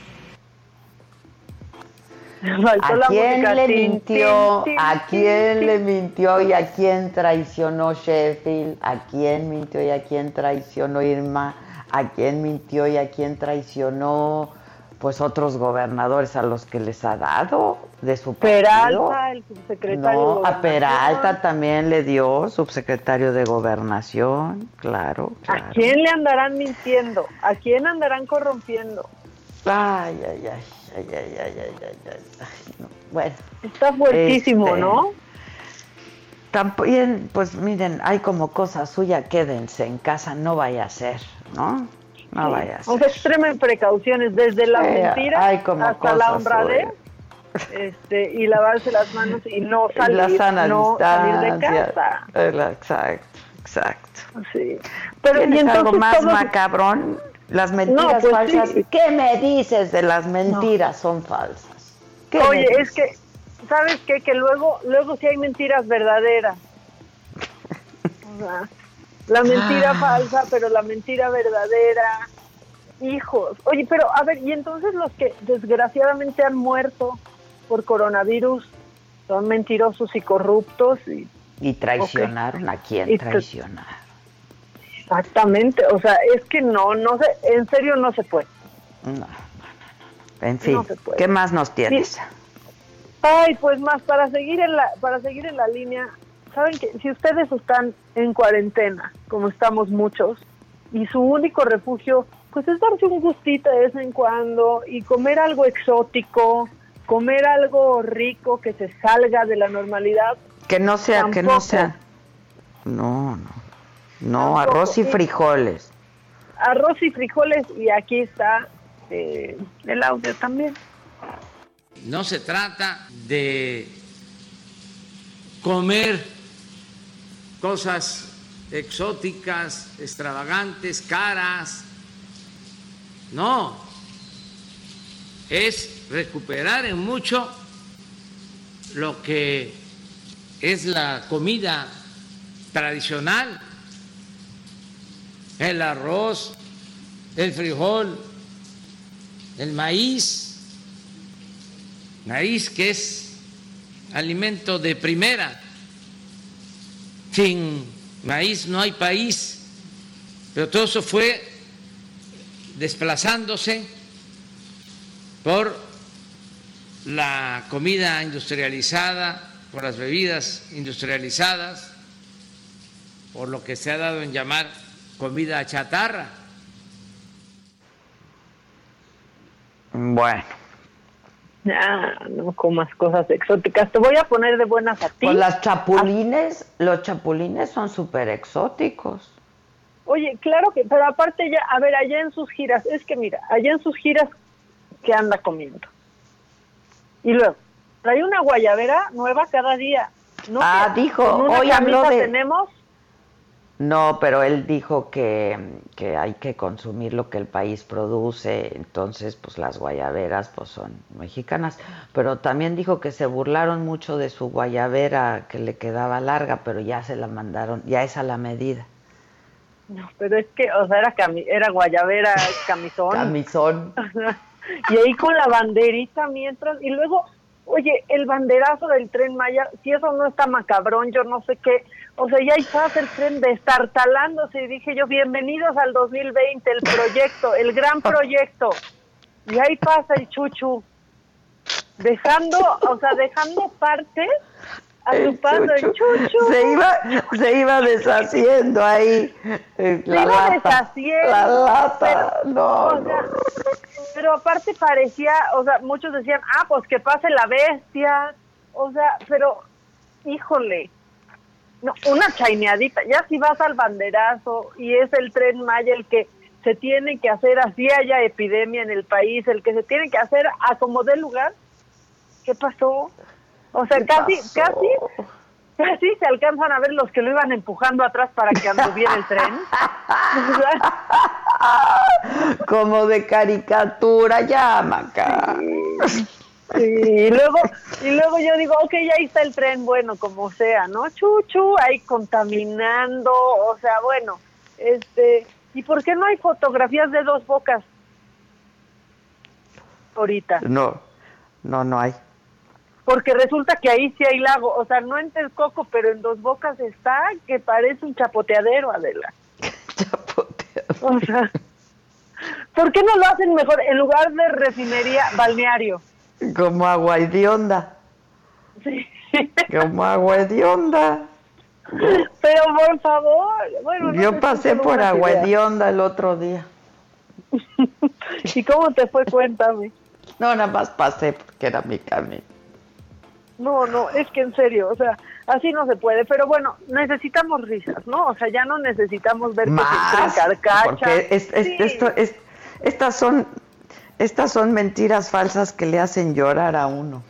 ¿A quién le mintió? ¿A quién le mintió y a quién traicionó Sheffield? ¿A quién mintió y a quién traicionó Irma? ¿A quién mintió y a quién traicionó pues otros gobernadores a los que les ha dado de su partido. Peralta, el subsecretario no, a Peralta también le dio subsecretario de gobernación, claro, ¿A quién le andarán mintiendo? ¿A quién andarán corrompiendo? Ay, ay, ay, ay, ay, ay, ay, ay, Bueno. Está fuertísimo, este, ¿no? También, pues miren, hay como cosa suya, quédense en casa, no vaya a ser, ¿no? No vayas. Aunque extremen precauciones, desde la mentira hasta la honradez. Este, y lavarse las manos y no salir, no salir de casa. Exacto, exacto. Sí. Pero ¿y entonces algo más macabrón? Las mentiras pues falsas. ¿Qué me dices de las mentiras son falsas? Oye, es que ¿sabes qué? Que luego luego sí hay mentiras verdaderas. O sea, la mentira ah. falsa, pero la mentira verdadera. Hijos. Oye, pero a ver, y entonces los que desgraciadamente han muerto por coronavirus son mentirosos y corruptos y, y traicionaron a quién traicionar. Exactamente, o sea, es que no, no sé, en serio no se puede. No, no, no, En fin, ¿qué más nos tienes? Ay, pues más para seguir en la para seguir en la línea saben que si ustedes están en cuarentena, como estamos muchos, y su único refugio, pues es darse un gustito de vez en cuando y comer algo exótico, comer algo rico que se salga de la normalidad. Que no sea, que no sea. No, no. No, arroz y frijoles. Arroz y frijoles y aquí está eh, el audio también. No se trata de comer cosas exóticas, extravagantes, caras. No, es recuperar en mucho lo que es la comida tradicional, el arroz, el frijol, el maíz, maíz que es alimento de primera. Sin maíz no hay país, pero todo eso fue desplazándose por la comida industrializada, por las bebidas industrializadas, por lo que se ha dado en llamar comida chatarra. Bueno. Ah, no comas cosas exóticas. Te voy a poner de buenas a ti. Pues las chapulines, los chapulines son súper exóticos. Oye, claro que, pero aparte ya, a ver, allá en sus giras, es que mira, allá en sus giras, ¿qué anda comiendo? Y luego, trae una guayabera nueva cada día. No ah, dijo, hoy habló de... tenemos no, pero él dijo que, que, hay que consumir lo que el país produce, entonces pues las guayaberas pues son mexicanas, pero también dijo que se burlaron mucho de su guayabera que le quedaba larga, pero ya se la mandaron, ya es a la medida. No, pero es que, o sea, era, era guayabera, camisón. camisón. y ahí con la banderita mientras, y luego, oye, el banderazo del tren Maya, si eso no está macabrón, yo no sé qué, o sea, ya pasa el tren destartalándose y dije yo, bienvenidos al 2020, el proyecto, el gran proyecto. Y ahí pasa el chuchu, dejando, o sea, dejando parte el chuchu. Se iba, se iba deshaciendo ahí. Eh, se iba deshaciendo. La lata, no, no, Pero aparte parecía, o sea, muchos decían, ah, pues que pase la bestia. O sea, pero, híjole, no, una chaineadita. Ya si vas al banderazo y es el tren Maya el que se tiene que hacer así haya epidemia en el país, el que se tiene que hacer a como dé lugar. ¿Qué pasó? O sea, casi, casi, casi se alcanzan a ver los que lo iban empujando atrás para que anduviera el tren. como de caricatura, ya, Maca. y luego, y luego yo digo, ok, ya ahí está el tren, bueno, como sea, ¿no? Chuchu, ahí contaminando, o sea, bueno, este, ¿y por qué no hay fotografías de dos bocas? Ahorita. No, no, no hay. Porque resulta que ahí sí hay lago, o sea, no en Texcoco, pero en dos bocas está, que parece un chapoteadero, Adela. chapoteadero. O sea, ¿por qué no lo hacen mejor en lugar de refinería balneario? Como agua onda. Sí. Como agua onda. Pero por favor, bueno. Yo pasé por agua onda el otro día. ¿Y cómo te fue? Cuéntame. No, nada más pasé porque era mi camino. No, no, es que en serio, o sea, así no se puede. Pero bueno, necesitamos risas, ¿no? O sea, ya no necesitamos ver Más, que se Porque esto, es, estas son estas son mentiras falsas que le hacen llorar a uno.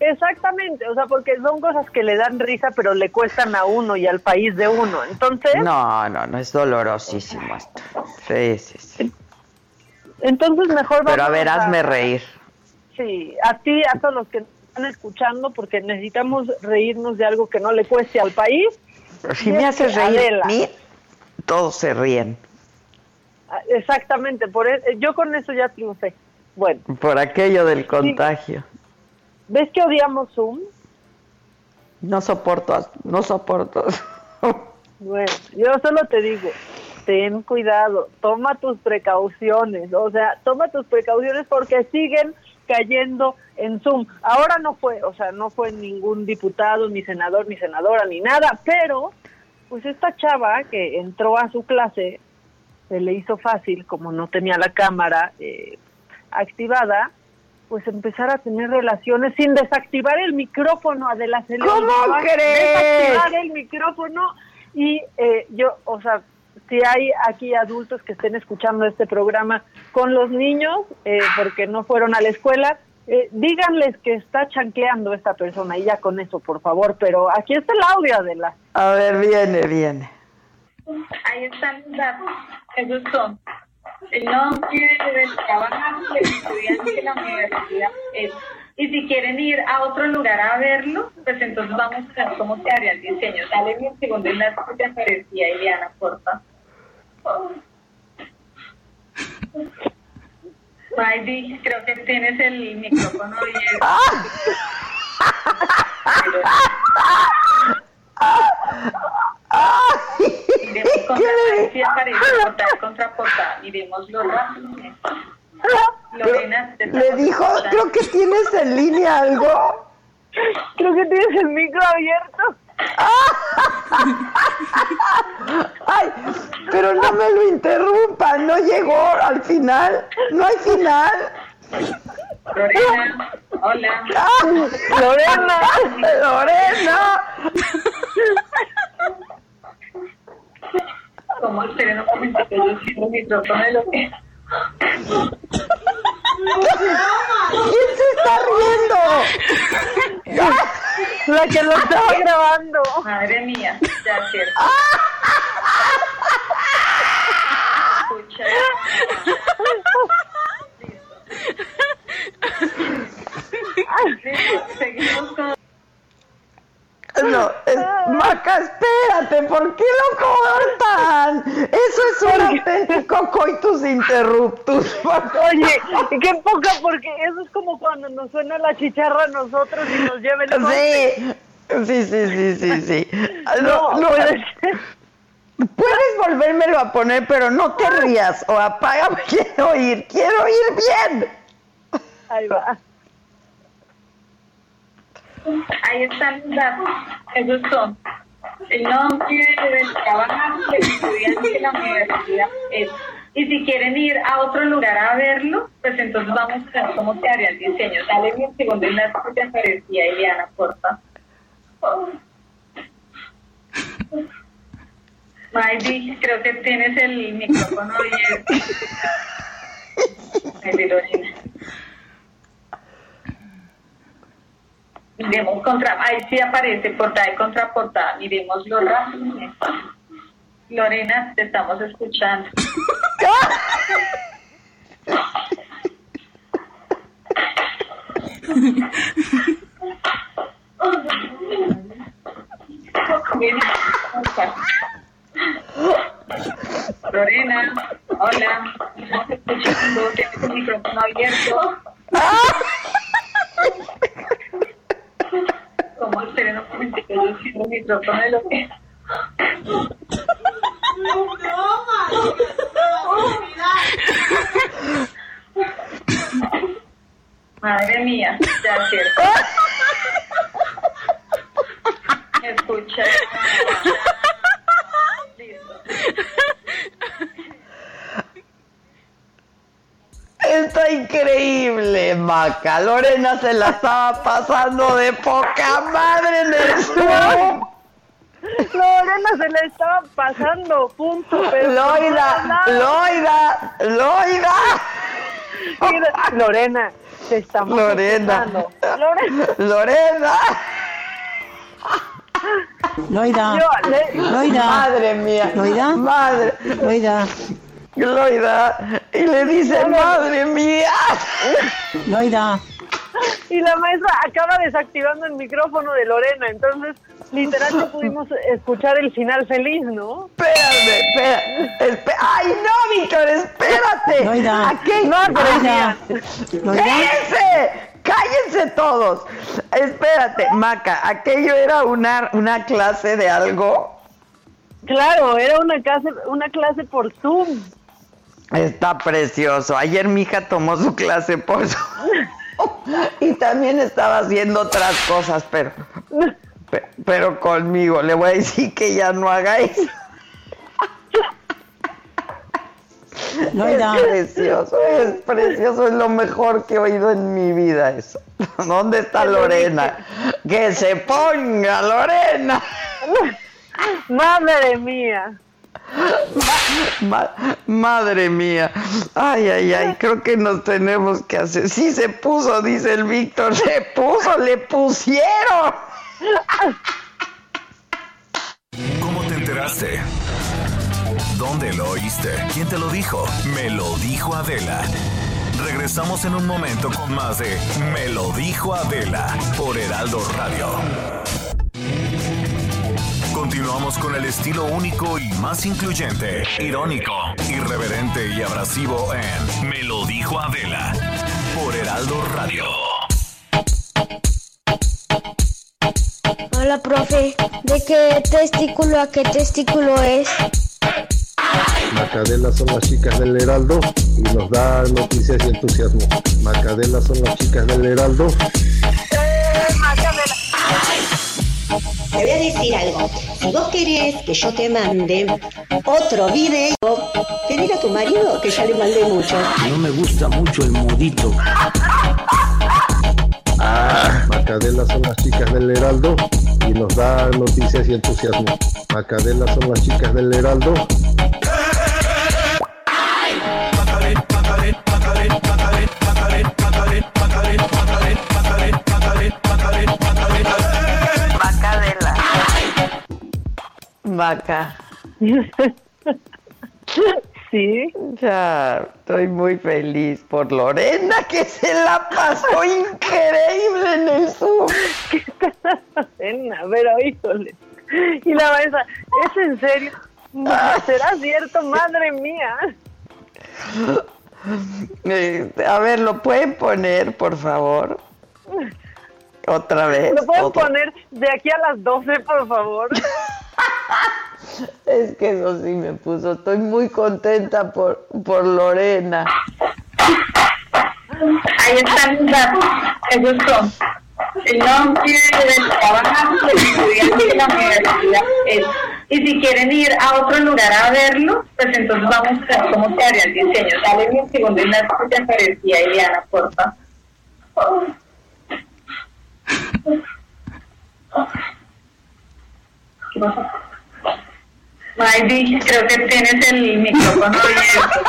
Exactamente, o sea, porque son cosas que le dan risa, pero le cuestan a uno y al país de uno. Entonces. No, no, no, es dolorosísimo esto. Sí, sí, sí. Entonces, mejor Pero a ver, hazme reír. Sí, a ti, a todos los que están escuchando, porque necesitamos reírnos de algo que no le cueste al país. si me haces reír a mí, todos se ríen. Exactamente, por e, yo con eso ya triunfé. Bueno. Por aquello del contagio. ¿Ves que odiamos Zoom? No soporto, no soporto. bueno, yo solo te digo, ten cuidado, toma tus precauciones, o sea, toma tus precauciones porque siguen cayendo en Zoom. Ahora no fue, o sea, no fue ningún diputado, ni senador, ni senadora, ni nada, pero pues esta chava que entró a su clase se le hizo fácil, como no tenía la cámara eh, activada, pues empezar a tener relaciones sin desactivar el micrófono, Adela. ¿Cómo crees? Desactivar el micrófono y eh, yo, o sea, si hay aquí adultos que estén escuchando este programa con los niños, eh, porque no fueron a la escuela, eh, díganles que está chanqueando esta persona y ya con eso, por favor. Pero aquí está el audio, de la. A ver, viene, viene. Ahí están datos. Esos son el nombre del estudiante de la universidad. es- Y si quieren ir a otro lugar a verlo, pues entonces vamos a ver cómo se haría el diseño. Dale un segundo en la que aparecía Ileana, porfa. Creo que tienes el micrófono contra, contra portada. Lorena, te Le dijo, creo que tienes en línea algo. Creo que tienes el micro abierto. Ay, pero no me lo interrumpa, no llegó al final, no hay final. Lorena, hola. Ah, Lorena, Lorena. ¿Cómo esperen un momento que yo cierro el micrófono de lo que... ¿Quién se está riendo? La que lo estaba grabando. Madre mía, ya cierto. Escucha. Listo, Seguimos con... No, es- Maca, espérate, ¿por qué lo cortan? Eso es un auténtico coitus interruptus. Oye, y qué poca, porque eso es como cuando nos suena la chicharra a nosotros y nos lleva el corte. Sí, sí, sí, sí, sí, sí. No, No, no, puede Puedes volvérmelo a poner, pero no te rías o apágame. Quiero oír, quiero oír bien. Ahí va. Ahí están los datos. Esos son el nombre del trabajador, el estudiante de la universidad. es- Y si quieren ir a otro lugar a verlo, pues entonces vamos a ver cómo se haría el diseño. Dale un segundo en la que te aparecía Ileana, porfa. Maydi, creo que tienes el micrófono abierto. El de Lorena. Miremos contra, ahí sí aparece portada y contraportada, miremoslo rápido. Lorena, te estamos escuchando. Lorena, hola, estamos escuchando, tienes el micrófono abierto. ¿Cómo esperen un momentito? Yo cierro el micrófono de lo que... Madre mía, ya cierto. Escucha. Listo. Está increíble, Maca. Lorena se la estaba pasando de poca madre en el Zoom. Lorena se le estaba pasando, punto. Pero Loida, Loida, Loida. Mira, Lorena, te estamos Lorena. Lorena. Lorena. Loida. Yo, le- Loida. Madre mía. Loida. Madre. Loida. Loida. Y le dice, madre mía. Loida. Y la maestra acaba desactivando el micrófono de Lorena, entonces literal no pudimos escuchar el final feliz, ¿no? Espérame, espera, espe- ¡Ay, no, Víctor! ¡Espérate! Loida. Aquí No, pero Loida. Loida. ¡Cállense! ¡Cállense todos! Espérate, Maca, aquello era una, una clase de algo. Claro, era una clase, una clase por Zoom. Está precioso. Ayer mi hija tomó su clase por su... y también estaba haciendo otras cosas, pero, pe- pero conmigo. Le voy a decir que ya no eso. Loida. Es precioso, es precioso, es lo mejor que he oído en mi vida eso. ¿Dónde está Lorena? Que se ponga Lorena. Madre mía. Ma- madre mía. Ay, ay, ay, creo que nos tenemos que hacer. Sí se puso, dice el Víctor. Se puso, le pusieron. ¿Cómo te enteraste? ¿Dónde lo oíste? ¿Quién te lo dijo? Me lo dijo Adela. Regresamos en un momento con más de Me lo dijo Adela por Heraldo Radio. Continuamos con el estilo único y más incluyente, irónico, irreverente y abrasivo en Me lo dijo Adela por Heraldo Radio. Hola, profe. ¿De qué testículo a qué testículo es? Macadela son las chicas del Heraldo y nos da noticias y entusiasmo. Macadela son las chicas del Heraldo. Te voy a decir algo. Si vos querés que yo te mande otro video, pedile a tu marido que ya le mandé mucho. No me gusta mucho el modito. Ah, Macadela son las chicas del Heraldo y nos da noticias y entusiasmo. Macadela son las chicas del Heraldo. Vaca. Sí. Ya, estoy muy feliz por Lorena, que se la pasó increíble en el Zoom. ¿Qué estás haciendo? Pero, híjole. Y la maestra, ¿es en serio? ¿Será cierto? Madre mía. Eh, a ver, ¿lo pueden poner, por favor? Otra vez. ¿Lo pueden otra- poner de aquí a las 12, por favor? Es que eso sí me puso. Estoy muy contenta por, por Lorena. Ahí están los datos. Esos son el nombre del trabajante, del estudiante de la universidad. es. Y si quieren ir a otro lugar a verlo, pues entonces vamos a ver cómo se haría el diseño. Dale un segundo en la que te aparecía, Eliana, porfa. ¿Qué pasa? Maydi, creo que tienes el micrófono abierto.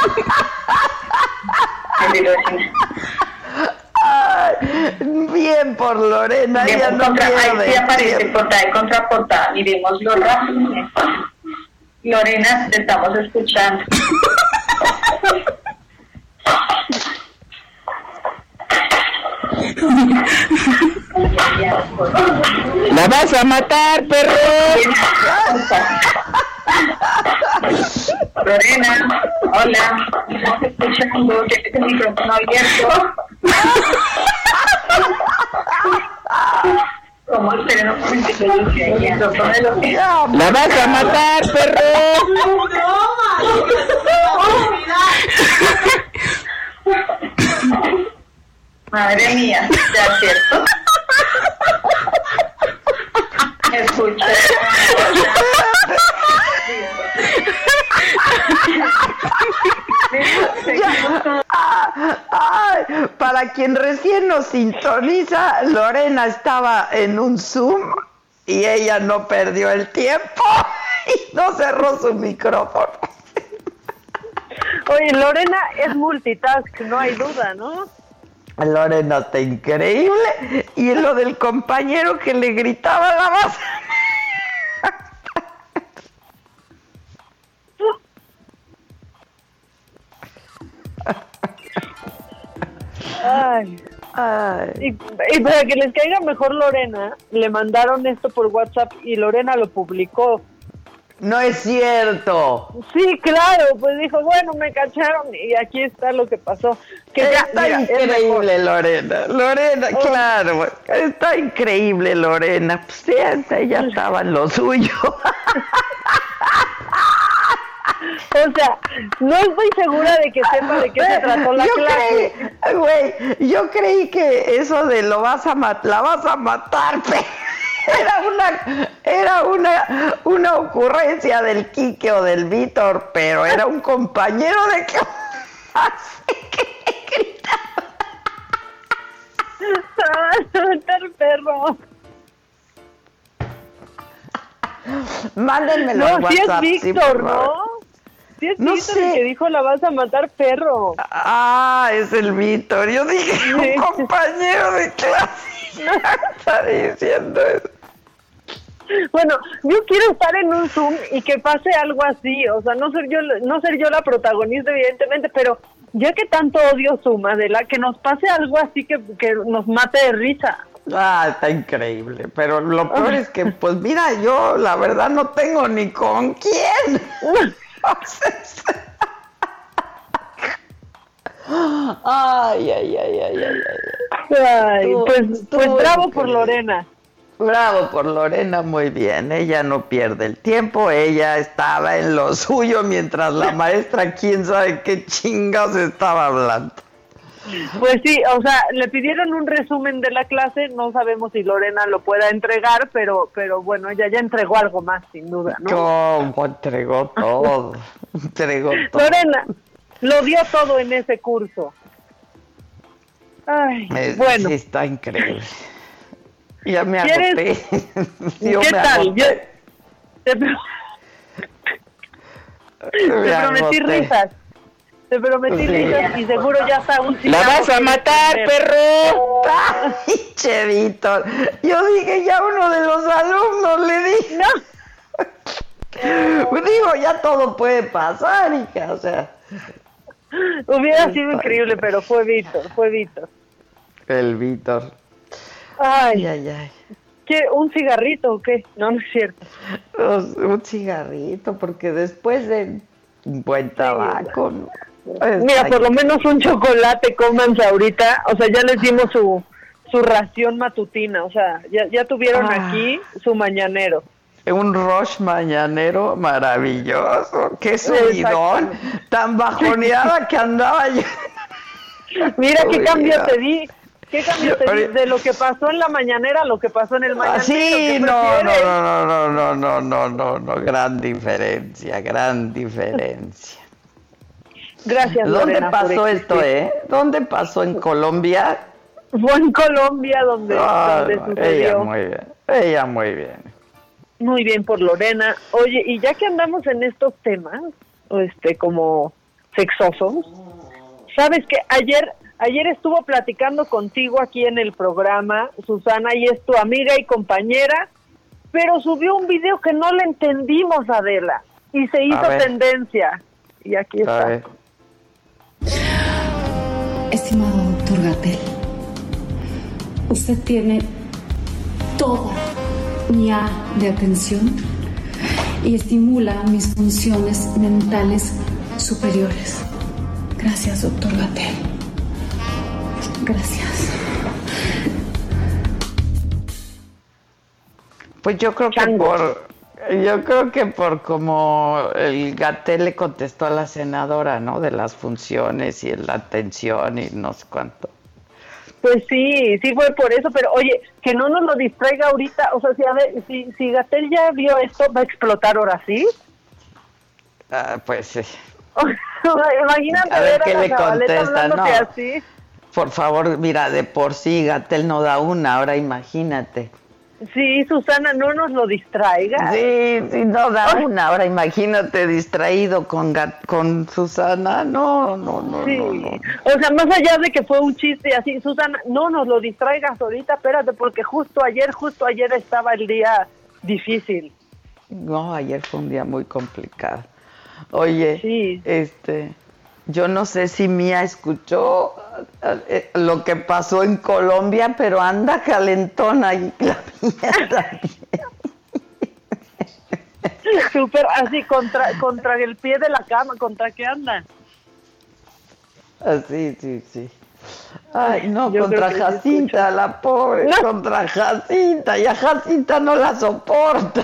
Bien por Lorena, ella Miremos no contra, ahí sí aparece portada y contraportada. Miremoslo rápido. Lorena, te estamos escuchando. ¡La vas a matar, perro! Lorena, hola. ¿Estás escuchando? ¿Tienes el micrófono abierto? Momentito, yo sé, ya. Micrófono de lo que- ¡La vas a matar, Madre mía, ¿ya es cierto? Escucha. Ah, ay, para quien recién nos sintoniza, Lorena estaba en un Zoom y ella no perdió el tiempo y no cerró su micrófono. Oye, Lorena es multitask, no hay duda, ¿no? Lorena está increíble y lo del compañero que le gritaba la vas Ay. Y, y para que les caiga mejor Lorena, le mandaron esto por WhatsApp y Lorena lo publicó. No es cierto. Sí, claro, pues dijo, bueno, me cacharon y aquí está lo que pasó. Que ya, Está mira, es increíble. Lorena. Lorena, Oh. claro. Está increíble, Lorena. Pues ya, ella estaba en lo suyo. O sea, no estoy segura de que sepa de qué se trató la yo clase. Creí, güey, yo creí que eso de lo vas a matar, la vas a matar, pe- era una, era una, una ocurrencia del Quique o del Víctor, pero era un compañero de que el perro. Mándenmelo No, al sí es WhatsApp, Víctor, ¿no? Sí es No Víctor sé. el que dijo la vas a matar perro. Ah, es el Víctor. Yo dije, un compañero de clase. Está diciendo eso. Bueno, yo quiero estar en un Zoom y que pase algo así, o sea, no ser yo, no ser yo la protagonista, evidentemente, pero ya que tanto odio Zoom, Adela, que nos pase algo así que, que nos mate de risa. Ah, está increíble. Pero lo peor es que, pues mira, yo la verdad no tengo ni con quién. Ay, ay, ay, ay, ay, ay. Ay, pues, pues bravo por. Lorena. Bravo por Lorena, muy bien. Ella no pierde el tiempo, ella estaba en lo suyo mientras la maestra, quién sabe qué chingados estaba hablando. Pues sí, o sea, le pidieron un resumen de la clase, no sabemos si Lorena lo pueda entregar, pero, pero bueno, ella ya entregó algo más, sin duda, ¿no? ¿Cómo entregó todo? Entregó todo. Lorena lo dio todo en ese curso. Ay, bueno, Sí, está increíble. Ya me ¿Quieres- agoté. Yo ¿qué me tal? agoté. Yo- te, pro- te Me prometí risas. Te prometí Sí. risas y seguro ya está un ¡La vas a matar, perro! ¡Ay! Yo dije, ya uno de los alumnos le dije. Digo, ya todo puede pasar, hija, o sea. Hubiera sido increíble, pero fue Víctor, fue Víctor. El Víctor. Ay, ay, ay. ¿Qué, ¿Un cigarrito o qué? No, no es cierto. Pues, un cigarrito, porque después de buen tabaco, ¿no? Pues, Mira, por lo menos un chocolate cómanse ahorita. O sea, ya les dimos su, su ración matutina. O sea, ya, ya tuvieron Ah. aquí su mañanero. Un rush mañanero maravilloso. Qué subidón. Tan bajoneada que andaba yo. Mira qué cambio te di. ¿Qué cambio de lo que pasó en la mañanera a lo que pasó en el mañanero? Ah, sí, ¿Qué no, no, no, no, no, no, no, no, no, gran diferencia, gran diferencia. Gracias, ¿Dónde Lorena, pasó esto, eh? ¿Dónde pasó en Colombia? Fue en Colombia donde, Ah, donde sucedió. ella muy bien, ella muy bien. Muy bien por Lorena. Oye, y ya que andamos en estos temas, este, como sexosos, sabes que ayer, ayer estuvo platicando contigo aquí en el programa, Susana, y es tu amiga y compañera, pero subió un video que no le entendimos, Adela, y se hizo tendencia. Y aquí A está. ver. Estimado doctor Gatel, usted tiene toda mi A de atención y estimula mis funciones mentales superiores. Gracias, doctor Gatel. Gracias. Pues yo creo que por, yo creo que por como el Gatel le contestó a la senadora, ¿no? De las funciones y la atención y no sé cuánto. Pues sí, sí fue por eso, pero oye, que no nos lo distraiga ahorita, o sea, si, a ver, si, si Gatel ya vio esto, ¿va a explotar ahora sí? Ah, pues sí. Imagínate A ver ver qué la le contesta, hablándote no. así. Por favor, mira, de por sí Gatel no da una, ahora imagínate. Sí, Susana, no nos lo distraiga. Sí, sí, no da una, ahora imagínate distraído con Gat- con Susana, no, no, no, Sí. no, no. O sea, más allá de que fue un chiste así, Susana, no nos lo distraigas ahorita, espérate, porque justo ayer, justo ayer estaba el día difícil. No, ayer fue un día muy complicado. Oye, este, yo no sé si Mía escuchó lo que pasó en Colombia, pero anda calentona y la Mía también. Súper así, contra, contra el pie de la cama, ¿contra qué anda? Así, Ah, sí, sí. Ay, no, Yo contra Jacinta, la pobre, No. contra Jacinta, y a Jacinta no la soporta.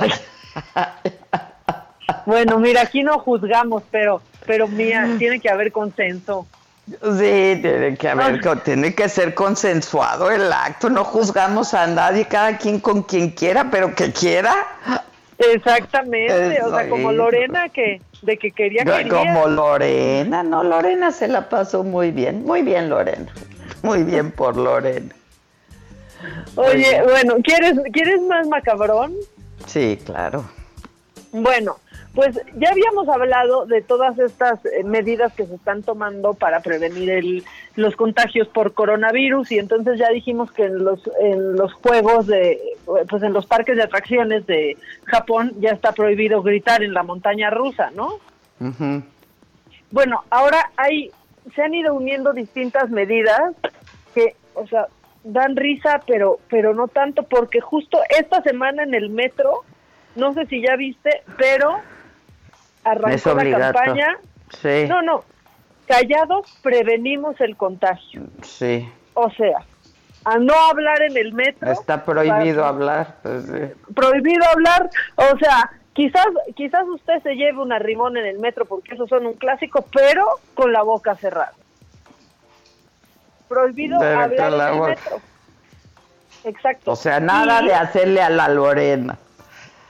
Bueno, mira, aquí no juzgamos, pero, pero mía, tiene que haber consenso. Sí, tiene que haber, tiene que ser consensuado el acto, no juzgamos a nadie, cada quien con quien quiera, pero que quiera. Exactamente, o sea, como. Lorena que de que quería quería. Como Lorena, no, Lorena se la pasó muy bien, muy bien Lorena, muy bien por Lorena. Oye, bueno, ¿quieres quieres más macabrón? Sí, claro, Bueno, pues ya habíamos hablado de todas estas eh, medidas que se están tomando para prevenir el, los contagios por coronavirus y entonces ya dijimos que en los en los juegos de pues en los parques de atracciones de Japón ya está prohibido gritar en la montaña rusa, ¿no? Bueno, ahora hay se han ido uniendo distintas medidas que, o sea, dan risa, pero pero no tanto porque justo esta semana en el metro, no sé si ya viste, pero arrancó la campaña. Sí. No, no. Callados prevenimos el contagio. Sí. O sea, a no hablar en el metro. Está prohibido para- hablar. pues, sí. prohibido hablar, o sea, quizás quizás usted se lleve una rimón en el metro porque esos son un clásico, pero con la boca cerrada. Prohibido hablar en el metro. Exacto. O sea, nada Y- de hacerle a la Lorena.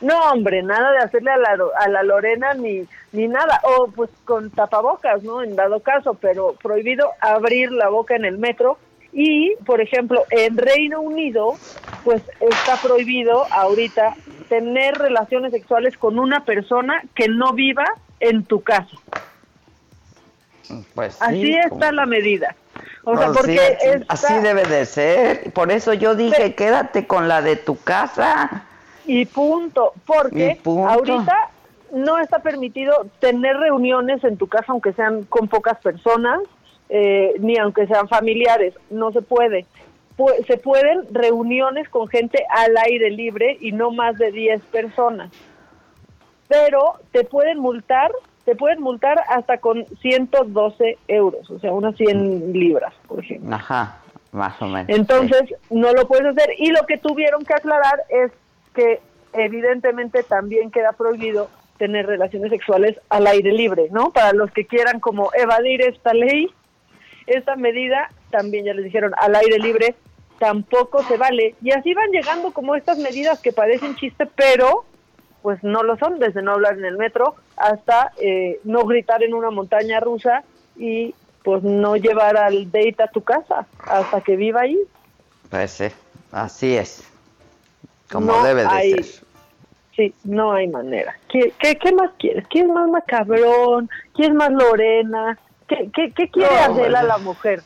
No, hombre, nada de hacerle a la, a la Lorena ni, ni nada. O pues con tapabocas, ¿no? En dado caso, pero prohibido abrir la boca en el metro. Y, por ejemplo, en Reino Unido, pues está prohibido ahorita tener relaciones sexuales con una persona que no viva en tu casa. Pues sí, Así como- está la medida. O sea, porque sí, así, está- así debe de ser. Por eso yo dije, quédate con la de tu casa. Y punto, porque Y punto. ahorita no está permitido tener reuniones en tu casa aunque sean con pocas personas, eh, ni aunque sean familiares, no se puede. Pu- se pueden reuniones con gente al aire libre y no más de 10 personas. Pero te pueden multar, te pueden multar hasta con 112 euros, o sea, unas 100 libras, por ejemplo. Ajá, más o menos. Entonces, no lo puedes hacer. Y lo que tuvieron que aclarar es que evidentemente también queda prohibido tener relaciones sexuales al aire libre, ¿no? Para los que quieran como evadir esta ley, esta medida, también ya les dijeron, al aire libre tampoco se vale. Y así van llegando como estas medidas que parecen chiste, pero pues no lo son, desde no hablar en el metro hasta eh, no gritar en una montaña rusa y pues no llevar al date a tu casa hasta que viva ahí. Pues sí, así es. Como No debe de hay- ser. Sí, no hay manera. ¿Qué, qué, qué más quieres? ¿Quieres más macabrón? ¿Quieres más Lorena? ¿Qué, qué, qué quiere No, Adela bueno. la mujer?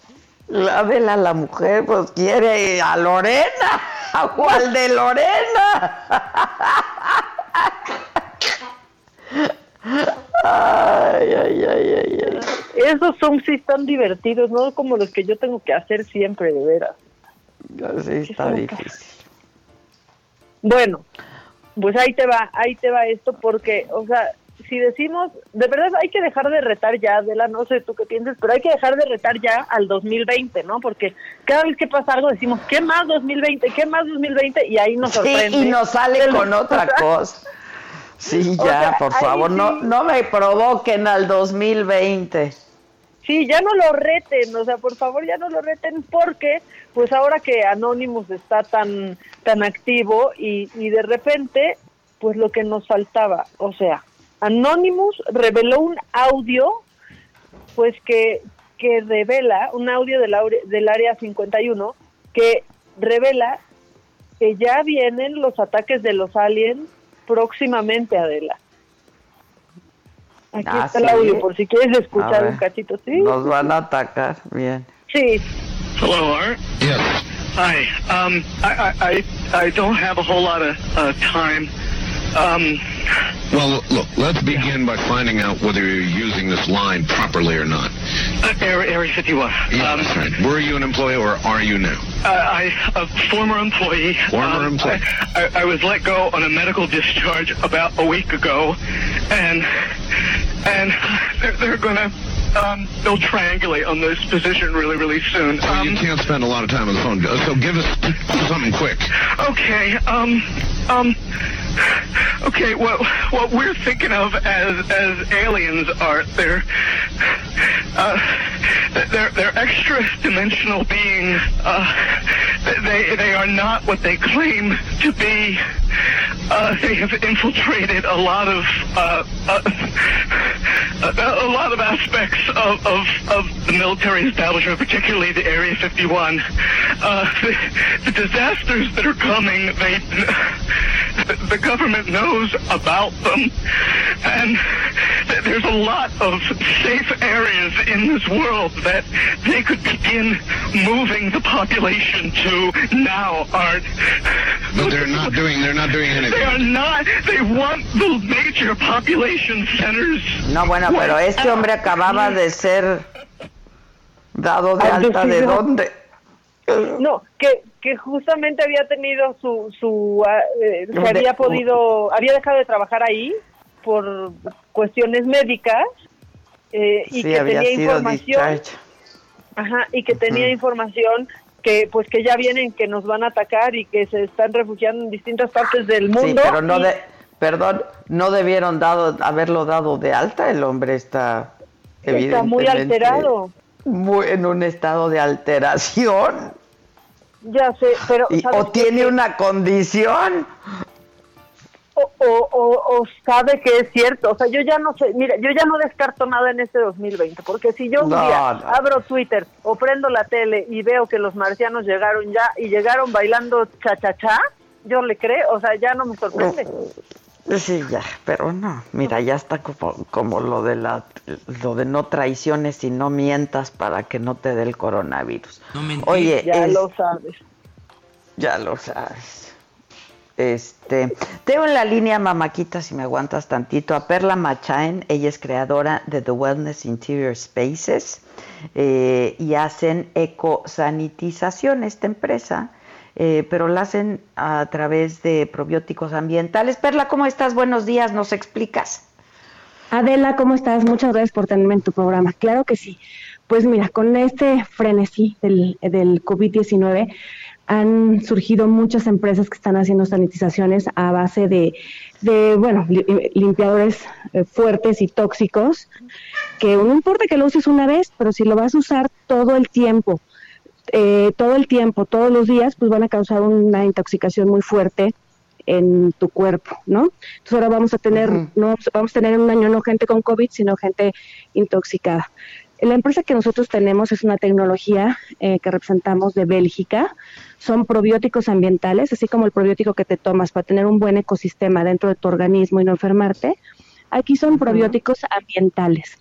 La Adela, la mujer, pues quiere a Lorena, al de Lorena. Ay, ay, ay, ay, ay. Esos son sí tan divertidos, no como los que yo tengo que hacer siempre, de veras. Sí, está difícil. Bueno, pues ahí te va, ahí te va esto, porque, o sea, si decimos, de verdad hay que dejar de retar ya, Adela, no sé tú qué piensas, pero hay que dejar de retar ya al 2020, ¿no? Porque cada vez que pasa algo decimos, ¿qué más 2020? ¿Qué más 2020? Y ahí nos Sí, sorprende. y nos sale con otra cosa. Sí, O ya, sea, por favor, no, no me provoquen al 2020. Sí, ya no lo reten, o sea, por favor ya no lo reten porque pues ahora que Anonymous está tan tan activo y, y de repente pues lo que nos faltaba, o sea, Anonymous reveló un audio pues que que revela un audio del, del área 51 que revela que ya vienen los ataques de los aliens próximamente, Adela. Aquí Ah, está el ¿sí? audio, por si quieres escuchar un cachito, ¿sí? Nos van a atacar, bien. Sí. Hello, Art. Yes. Hi. Um, I, I, I I don't have a whole lot of uh, time. Um, Well, look, let's begin by finding out whether you're using this line properly or not. uh, Area, Area 51. Yeah, um, that's right. Were you an employee or are you now? uh, I, a former employee. Former um, employee. I, I, I was let go on a medical discharge about a week ago, and and they're, they're gonna um, they'll triangulate on this position really, really soon. Well, you can't spend a lot of time on the phone, so give us something quick. Okay, um, um, okay, what, what we're thinking of as, as aliens are, they're, uh, they're, they're extra dimensional beings, uh, they, they are not what they claim to be, uh, they have infiltrated a lot of, uh, uh, a lot of aspects of, of, of the military establishment, particularly the Area 51. Uh, the, the disasters that are coming, they the government knows about them. And there's a lot of safe areas in this world that they could begin moving the population to now, Art. But they're not doing. They're not doing anything. They are not. They want the major population centers. No, bueno, pero este hombre acababa de ser dado de alta de dónde. No, que, que justamente había tenido su, su ah, eh, se había podido, había dejado de trabajar ahí por cuestiones médicas eh, y Sí, que tenía información, ajá, y que tenía información que pues que ya vienen que nos van a atacar y que se están refugiando en distintas partes del Sí, mundo. pero no y- de, perdón, no debieron dado haberlo dado de alta. El hombre está Está muy alterado. muy en un estado de alteración Ya sé, pero y- ¿sabes o qué? tiene una condición. o, o, o, o sabe que es cierto. O sea, yo ya no sé, mira, yo ya no descarto nada en este 2020, porque si yo un No, día no. abro Twitter o prendo la tele y veo que los marcianos llegaron ya y llegaron bailando cha-cha-cha, yo le creo, o sea, ya no me sorprende. Sí, ya, pero no, mira, ya está como, como lo de la lo de no traiciones y no mientas para que no te dé el coronavirus. Oye, ya es- lo sabes. ya lo sabes. Este, tengo en la línea Mamaquita, si me aguantas tantito, a Perla Machaen. Ella es creadora de The Wellness Interior Spaces eh, y hacen ecosanitización esta empresa, eh, pero la hacen a través de probióticos ambientales. Perla, ¿cómo estás? Buenos días, ¿nos explicas? Adela, ¿cómo estás? Muchas gracias por tenerme en tu programa. Claro que sí. Pues mira, con este frenesí del, del COVID-19 han surgido muchas empresas que están haciendo sanitizaciones a base de, de bueno, li- limpiadores eh, fuertes y tóxicos, que no importa que lo uses una vez, pero si lo vas a usar todo el tiempo, eh, todo el tiempo, todos los días, pues van a causar una intoxicación muy fuerte en tu cuerpo, ¿no? Entonces ahora vamos a tener, no vamos a tener en un año no gente con COVID, sino gente intoxicada. La empresa que nosotros tenemos es una tecnología eh, que representamos de Bélgica. Son probióticos ambientales, así como el probiótico que te tomas para tener un buen ecosistema dentro de tu organismo y no enfermarte. Aquí son probióticos ambientales.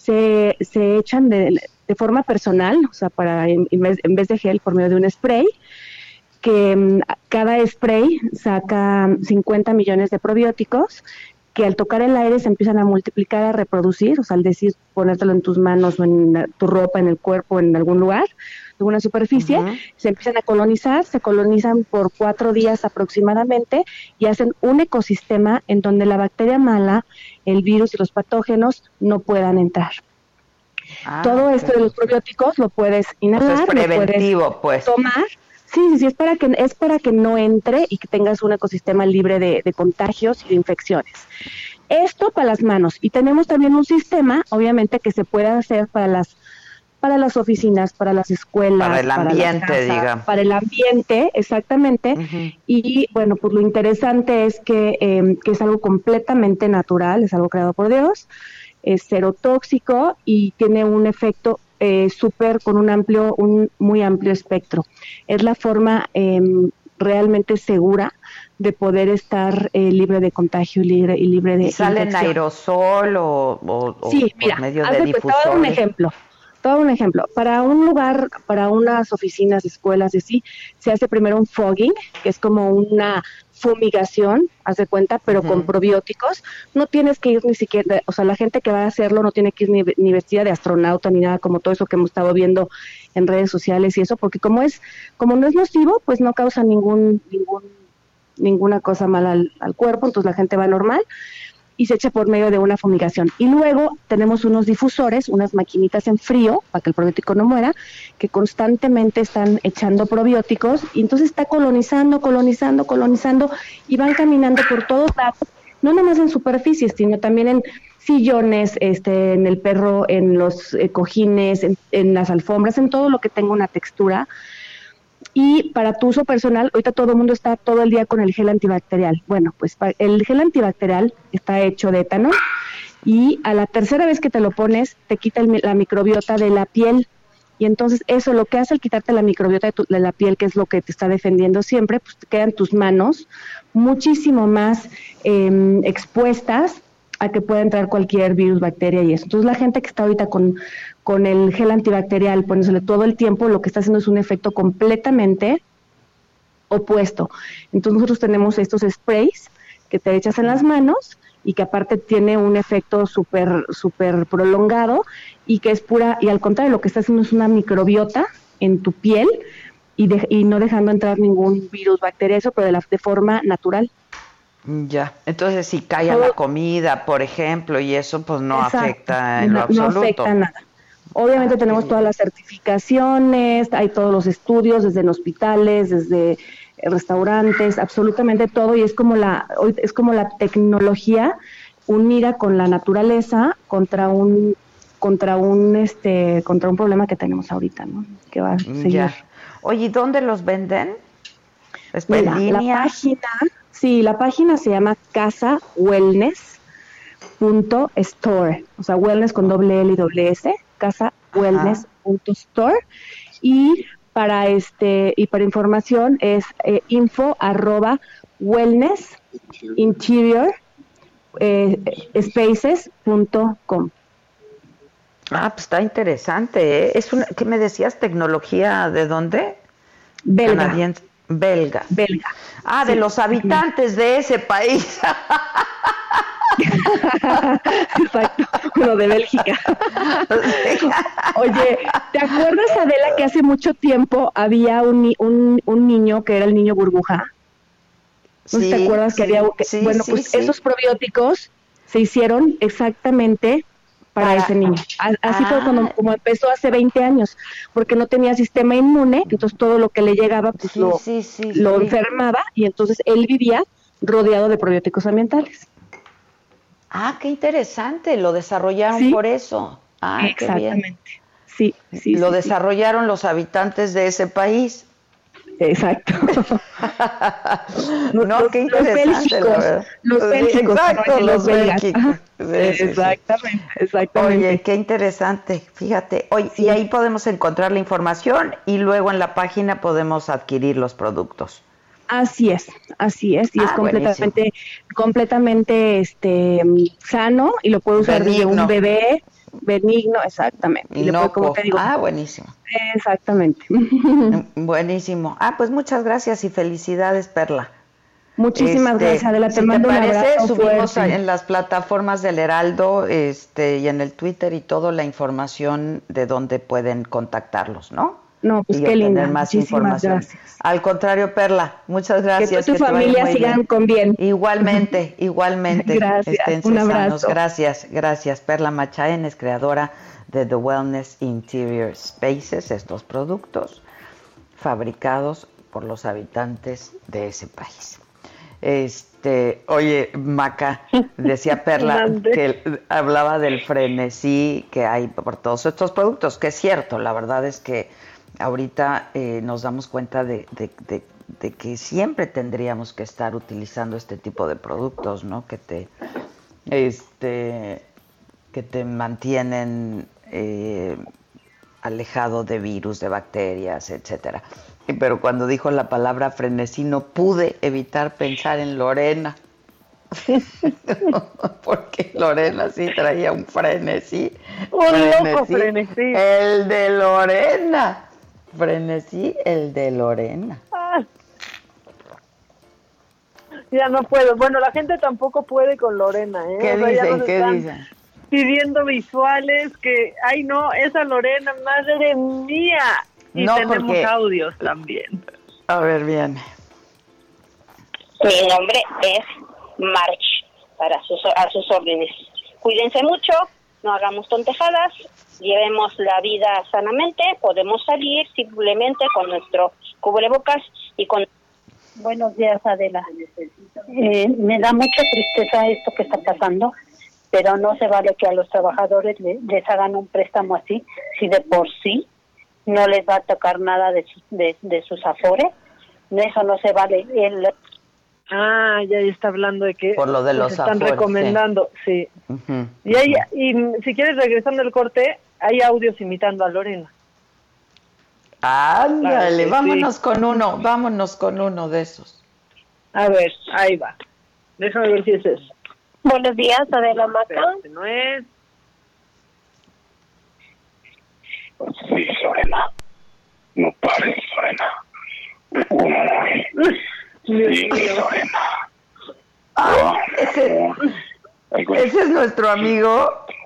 Se, se echan de, de forma personal, o sea, para en, en vez, en vez de gel, por medio de un spray, que mm, cada spray saca 50 millones de probióticos que al tocar el aire se empiezan a multiplicar, a reproducir, o sea, al decir ponértelo en tus manos o en tu ropa, en el cuerpo, en algún lugar, alguna superficie, se empiezan a colonizar, se colonizan por cuatro días aproximadamente y hacen un ecosistema en donde la bacteria mala, el virus y los patógenos no puedan entrar. Ah, Todo esto de los probióticos lo puedes inhalar, es lo puedes pues. tomar. Sí, sí, sí, es para que es para que no entre y que tengas un ecosistema libre de, de contagios y de infecciones. Esto para las manos y tenemos también un sistema, obviamente, que se puede hacer para las para las oficinas, para las escuelas, Para el ambiente, digamos. para el ambiente, exactamente. Y bueno, pues lo interesante es que, eh, que es algo completamente natural, es algo creado por Dios, es cero tóxico y tiene un efecto eh, súper con un amplio, un muy amplio espectro. Es la forma em, realmente segura de poder estar eh, libre de contagio libre, y libre de ¿Y sale en aerosol o, o- o Sí, por mira, medio haz de cuenta, te voy a dar un difusores? ejemplo. Todo un ejemplo. Para un lugar, para unas oficinas, escuelas y así, se hace primero un fogging, que es como una fumigación, haz de cuenta, pero con probióticos. No tienes que ir ni siquiera, o sea, la gente que va a hacerlo no tiene que ir ni, ni vestida de astronauta ni nada como todo eso que hemos estado viendo en redes sociales y eso, porque como es, como no es nocivo, pues no causa ningún, ningún, ninguna cosa mala al, al cuerpo, entonces la gente va normal y se echa por medio de una fumigación. Y luego tenemos unos difusores, unas maquinitas en frío, para que el probiótico no muera, que constantemente están echando probióticos y entonces está colonizando, colonizando, colonizando y van caminando por todos lados, no nomás en superficies, sino también en sillones, este, en el perro, en los eh, cojines, en, en las alfombras, en todo lo que tenga una textura. Y para tu uso personal, ahorita todo el mundo está todo el día con el gel antibacterial. Bueno, pues el gel antibacterial está hecho de étano y a la tercera vez que te lo pones te quita la microbiota de la piel. Y entonces eso lo que hace el quitarte la microbiota de, tu- de la piel, que es lo que te está defendiendo siempre, pues te quedan tus manos muchísimo más eh, expuestas a que pueda entrar cualquier virus, bacteria y eso. Entonces la gente que está ahorita con, con el gel antibacterial, poniéndole todo el tiempo, lo que está haciendo es un efecto completamente opuesto. Entonces nosotros tenemos estos sprays que te echas en las manos y que aparte tiene un efecto súper súper prolongado y que es pura, y al contrario, lo que está haciendo es una microbiota en tu piel y, de- y no dejando entrar ningún virus, bacteria, eso, pero de, la, de forma natural. Ya, entonces si cae a la comida, por ejemplo, y eso pues no Exacto. afecta en lo absoluto. No afecta nada. Obviamente tenemos todas las certificaciones, hay todos los estudios desde en hospitales, desde restaurantes, absolutamente todo y es como la hoy es como la tecnología unida con la naturaleza contra un contra un este contra un problema que tenemos ahorita, ¿no? Que va a seguir. Ya. Oye, ¿y dónde los venden? ¿Es en Mira, la página, sí, la página se llama Casa Wellness punto store, o sea, wellness con doble L y doble S, casa wellness punto store y para este y para información es eh, info arroba wellness interior eh, spaces punto com. Ah, pues está interesante, ¿eh? Es una, ¿qué me decías? ¿Tecnología de dónde? Belga. Canadiense. Belga. Belga. Ah, de los habitantes de ese país. Exacto, uno de Bélgica. Oye, ¿te acuerdas, Adela, que hace mucho tiempo había un, un, un niño que era el niño burbuja? No Sí, te acuerdas que sí, había... que- bueno, pues esos probióticos se hicieron exactamente para, Para- ese niño. Así fue Ah. cuando, como empezó hace 20 años, porque no tenía sistema inmune, entonces todo lo que le llegaba pues lo, sí, sí, lo sí. enfermaba y entonces él vivía rodeado de probióticos ambientales. Ah, qué interesante, lo desarrollaron Sí. por eso. Ah, qué bien. Exactamente. Sí, sí. Lo sí, sí. desarrollaron los habitantes de ese país. Exacto. No, qué los interesante, la bélgicos, verdad. los bélgicos, exacto, los los bélgicos. Sí, exactamente, exactamente. Oye, qué interesante, fíjate. Oye, y ahí podemos encontrar la información y luego en la página podemos adquirir los productos. Así es, así es, y es Ah, completamente, completamente este mm, sano y lo puede usar desde un bebé benigno, exactamente. Y Inocuo. como te digo, Ah, buenísimo. exactamente. Buenísimo. Ah, pues muchas gracias y felicidades, Perla. Muchísimas Este, gracias, Adela, te si mando un parece, subimos fuerte. en las plataformas del Heraldo este, y en el Twitter y todo la información de dónde pueden contactarlos, ¿no? No, pues y qué linda, más muchísimas información. gracias. Al contrario, Perla, muchas gracias. tú y tu familia sigan bien. con bien. Igualmente, igualmente. Gracias, Esténse un sanos. abrazo. Gracias, gracias. Perla Machaen es creadora de The Wellness Interior Spaces, estos productos fabricados por los habitantes de ese país. Este, oye, Maca, decía Perla que hablaba del frenesí que hay por todos estos productos, que es cierto, la verdad es que ahorita eh, nos damos cuenta de, de- de- de que siempre tendríamos que estar utilizando este tipo de productos, ¿no? Que te, este, que te mantienen eh, alejado de virus, de bacterias, etcétera. Pero cuando dijo la palabra frenesí no pude evitar pensar en Lorena. Porque Lorena sí traía un frenesí. Un loco frenesí. El de Lorena. Frenesí, el de Lorena. Ah. Ya no puedo. Bueno, la gente tampoco puede con Lorena, ¿eh? ¿Qué O sea, dicen? ¿Qué están dicen? Pidiendo visuales que, ay no, esa Lorena, madre mía. Y No, tenemos porque- audios también. A ver, bien. Mi nombre es March, para sus, a sus órdenes. Cuídense mucho, no hagamos tontejadas, llevemos la vida sanamente, podemos salir simplemente con nuestro cubrebocas y con... Buenos días, Adela. Eh, me da mucha tristeza esto que está pasando, pero no se vale que a los trabajadores le- les hagan un préstamo así, si de por sí no les va a tocar nada de, sus- de, de sus afores. Eso no se vale. El, Ah, ya está hablando de que Por lo de los están afores, recomendando, sí. Y, hay, y si quieres, regresando al corte, hay audios imitando a Lorena. Ándale, Claro vámonos sí. con uno, vámonos con uno de esos. A ver, ahí va. Déjame ver si es eso. Buenos días, Adela Maca. No es. Sí, Lorena. No pares, Lorena. Sí, Lorena. Ah, ese, ese es nuestro amigo.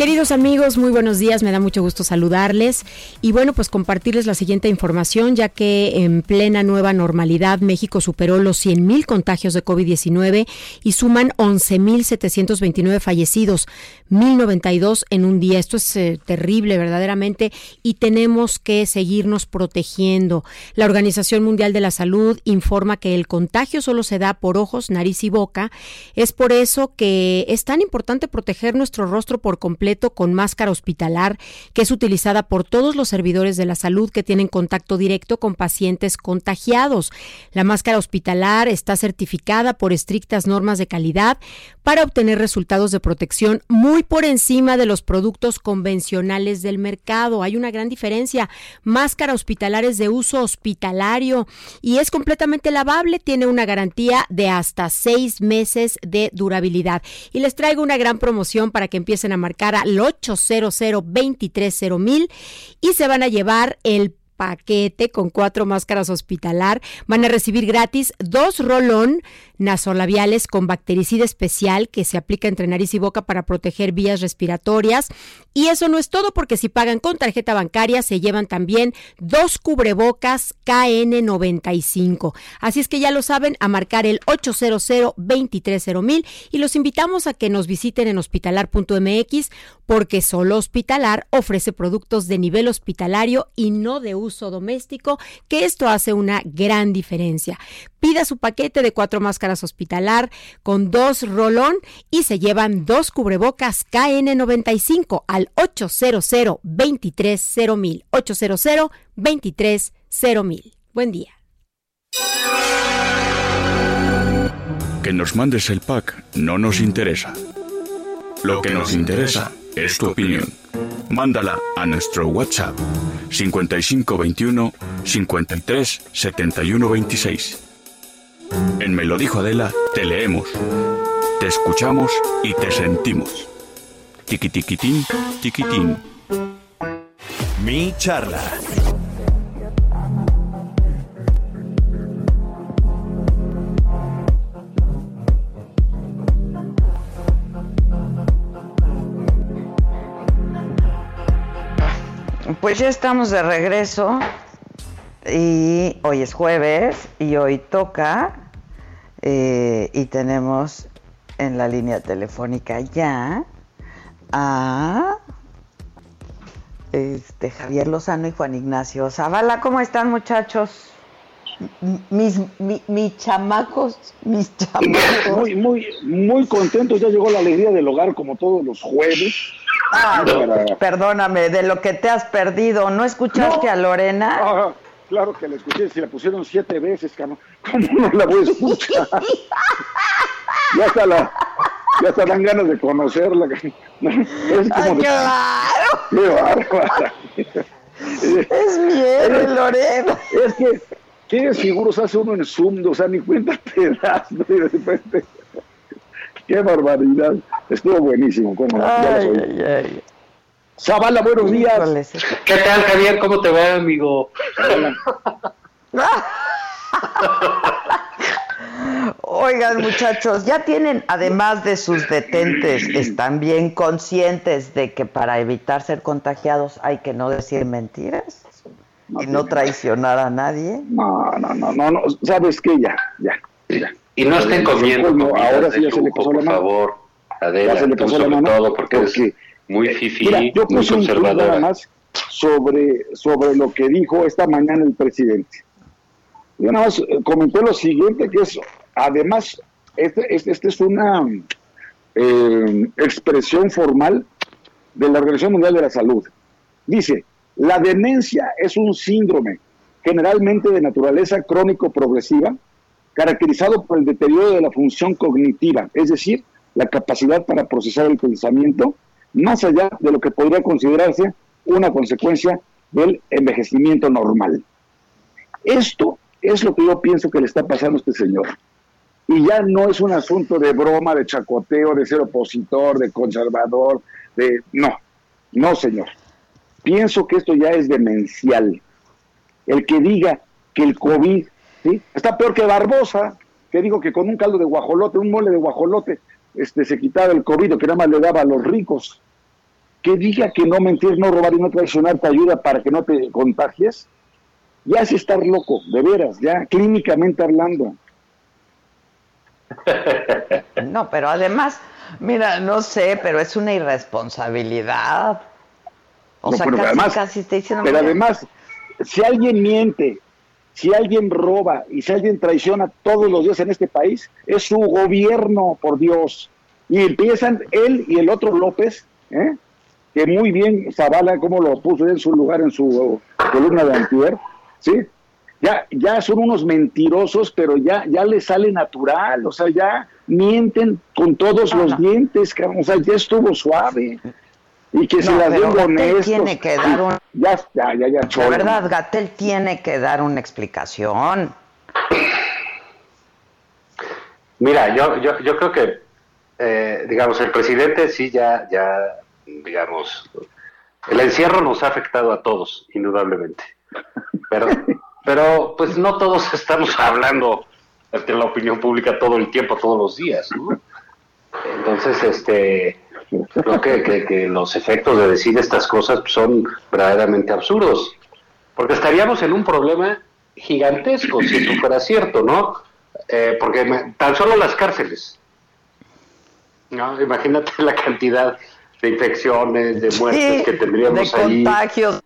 Queridos amigos, muy buenos días, me da mucho gusto saludarles y bueno, pues compartirles la siguiente información, ya que en plena nueva normalidad México superó los 100.000 contagios de COVID-19 y suman 11.729 fallecidos, 1.092 en un día. Esto es eh, terrible verdaderamente y tenemos que seguirnos protegiendo. La Organización Mundial de la Salud informa que el contagio solo se da por ojos, nariz y boca. Es por eso que es tan importante proteger nuestro rostro por completo con máscara hospitalar, que es utilizada por todos los servidores de la salud que tienen contacto directo con pacientes contagiados. La máscara hospitalar está certificada por estrictas normas de calidad para obtener resultados de protección muy por encima de los productos convencionales del mercado. Hay una gran diferencia. Máscara hospitalar es de uso hospitalario y es completamente lavable, tiene una garantía de hasta seis meses de durabilidad. Y les traigo una gran promoción para que empiecen a marcar al 800 230 y se van a llevar el paquete con cuatro máscaras hospitalar. Van a recibir gratis dos rolón nasolabiales con bactericida especial que se aplica entre nariz y boca para proteger vías respiratorias. Y eso no es todo porque si pagan con tarjeta bancaria se llevan también dos cubrebocas KN95. Así es que ya lo saben, a marcar el 800 230 y los invitamos a que nos visiten en hospitalar.mx porque solo Hospitalar ofrece productos de nivel hospitalario y no de uso doméstico, que esto hace una gran diferencia. Pida su paquete de cuatro máscaras hospitalar con dos rolón y se llevan dos cubrebocas KN95 al 800 230 800 230 Buen día. Que nos mandes el pack no nos interesa. Lo que nos interesa es tu opinión. Mándala a nuestro WhatsApp 5521 53 71 26. En Me lo dijo Adela, te leemos, te escuchamos y te sentimos. Tiquitiquitín, tiquitín. Mi charla. Pues ya estamos de regreso y hoy es jueves y hoy toca eh, y tenemos en la línea telefónica ya a este, Javier Lozano y Juan Ignacio Zavala. ¿Cómo están muchachos? Mis, mi- mis chamacos, mis chamacos. Muy, muy, muy contentos. Ya llegó la alegría del hogar como todos los jueves. Ah, Para- perdóname, de lo que te has perdido. ¿No escuchaste a Lorena? Ah, claro que la escuché, si la pusieron siete veces, cabrón. ¿Cómo no la voy a escuchar? ya hasta la, ya hasta dan ganas de conocerla. Es como Ay, de- claro. Qué bárbara. Es bien, Lorena. Es que, qué seguros hace uno en Zoom, o sea, ni cuenta te das, ¿no? Y de repente, qué barbaridad. Estuvo buenísimo, cómo no, ya lo soy. Zavala, buenos días. ¿Qué tal, Javier? ¿Cómo te va, amigo? Oigan, muchachos, ya tienen, además de sus detentes, están bien conscientes de que para evitar ser contagiados hay que no decir mentiras y no traicionar a nadie. No, no, no, no, no, sabes que ya, ya, ya. Y no estén comiendo ahora sí ya se le pasó la por mano. favor. Ya Adela, se le pasó la sobre mano, todo porque porque- muy fifí, Mira, yo muy un conservadora. más sobre, sobre lo que dijo esta mañana el presidente. Yo nada más eh, comenté lo siguiente, que es, además, este, este, este es una eh, expresión formal de la Organización Mundial de la Salud. Dice, la demencia es un síndrome generalmente de naturaleza crónico-progresiva, caracterizado por el deterioro de la función cognitiva, es decir, la capacidad para procesar el pensamiento, más allá de lo que podría considerarse una consecuencia del envejecimiento normal. Esto es lo que yo pienso que le está pasando a este señor. Y ya no es un asunto de broma, de chacoteo, de ser opositor, de conservador, de... No, no, señor. Pienso que esto ya es demencial. El que diga que el COVID ¿sí? está peor que Barbosa, que digo que con un caldo de guajolote, un mole de guajolote, este, se quitaba el COVID, que nada más le daba a los ricos. Que diga que no mentir, no robar y no traicionar te ayuda para que no te contagies. Ya es estar loco, de veras, ya clínicamente hablando. No, pero además, mira, no sé, pero es una irresponsabilidad. O No, sea, pero casi, además- casi diciendo. Pero además, si alguien miente, si alguien roba y si alguien traiciona todos los días en este país, es su gobierno, por Dios. Y empiezan él y el otro López, ¿eh? que muy bien Zavala, como lo puso en su lugar en su columna de Antier, ¿sí? Ya, ya son unos mentirosos, pero ya, ya les sale natural, o sea, ya mienten con todos los dientes, o sea, ya estuvo suave. Y que si No, las pero ven Gatel honestos, tiene que dar un- Ya, ya, ya, ya, La chole. verdad, Gatel tiene que dar una explicación. Mira, yo, yo, yo creo que, eh, digamos, el presidente sí ya, ya, digamos, el encierro nos ha afectado a todos, indudablemente. Pero, pero pues no todos estamos hablando ante la opinión pública todo el tiempo, todos los días, ¿no? Entonces, este, creo que, que- que los efectos de decir estas cosas son verdaderamente absurdos, porque estaríamos en un problema gigantesco si esto fuera cierto, ¿no? Eh, porque me- tan solo las cárceles, ¿no? Imagínate la cantidad de infecciones, de muertes Sí, que tendríamos de ahí contagios.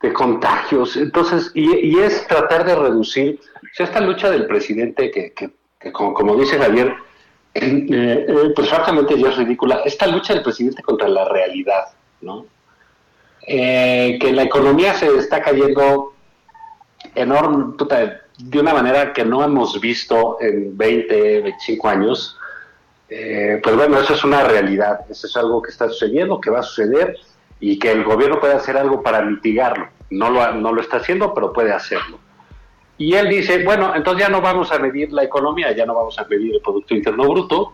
de contagios. Entonces, y, y es tratar de reducir o sea, esta lucha del presidente que, que- que como, como dice Javier, eh, eh, pues francamente ya es ridícula. Esta lucha del presidente contra la realidad, ¿no? Eh, que la economía se está cayendo enorme, de una manera que no hemos visto en 20, 25 años. Pues bueno, eso es una realidad, eso es algo que está sucediendo, que va a suceder y que el gobierno puede hacer algo para mitigarlo. No lo, no lo está haciendo, pero puede hacerlo. Y él dice, bueno, entonces ya no vamos a medir la economía, ya no vamos a medir el Producto Interno Bruto,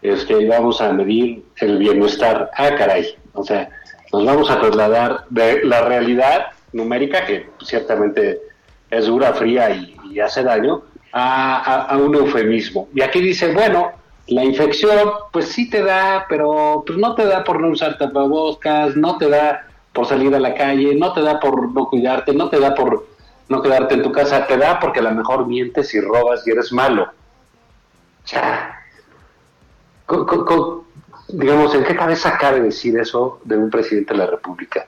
este, vamos a medir el bienestar. Ah, caray. O sea, nos vamos a trasladar de la realidad numérica, que ciertamente es dura, fría y, y hace daño, a, a- a un eufemismo. Y aquí dice, bueno, la infección, pues sí te da, pero pues no te da por no usar tapabocas, no te da por salir a la calle, no te da por no cuidarte, no te da por no quedarte en tu casa, te da porque a lo mejor mientes y robas y eres malo. Co- co- co- digamos, ¿en qué cabeza cabe decir eso de un presidente de la República?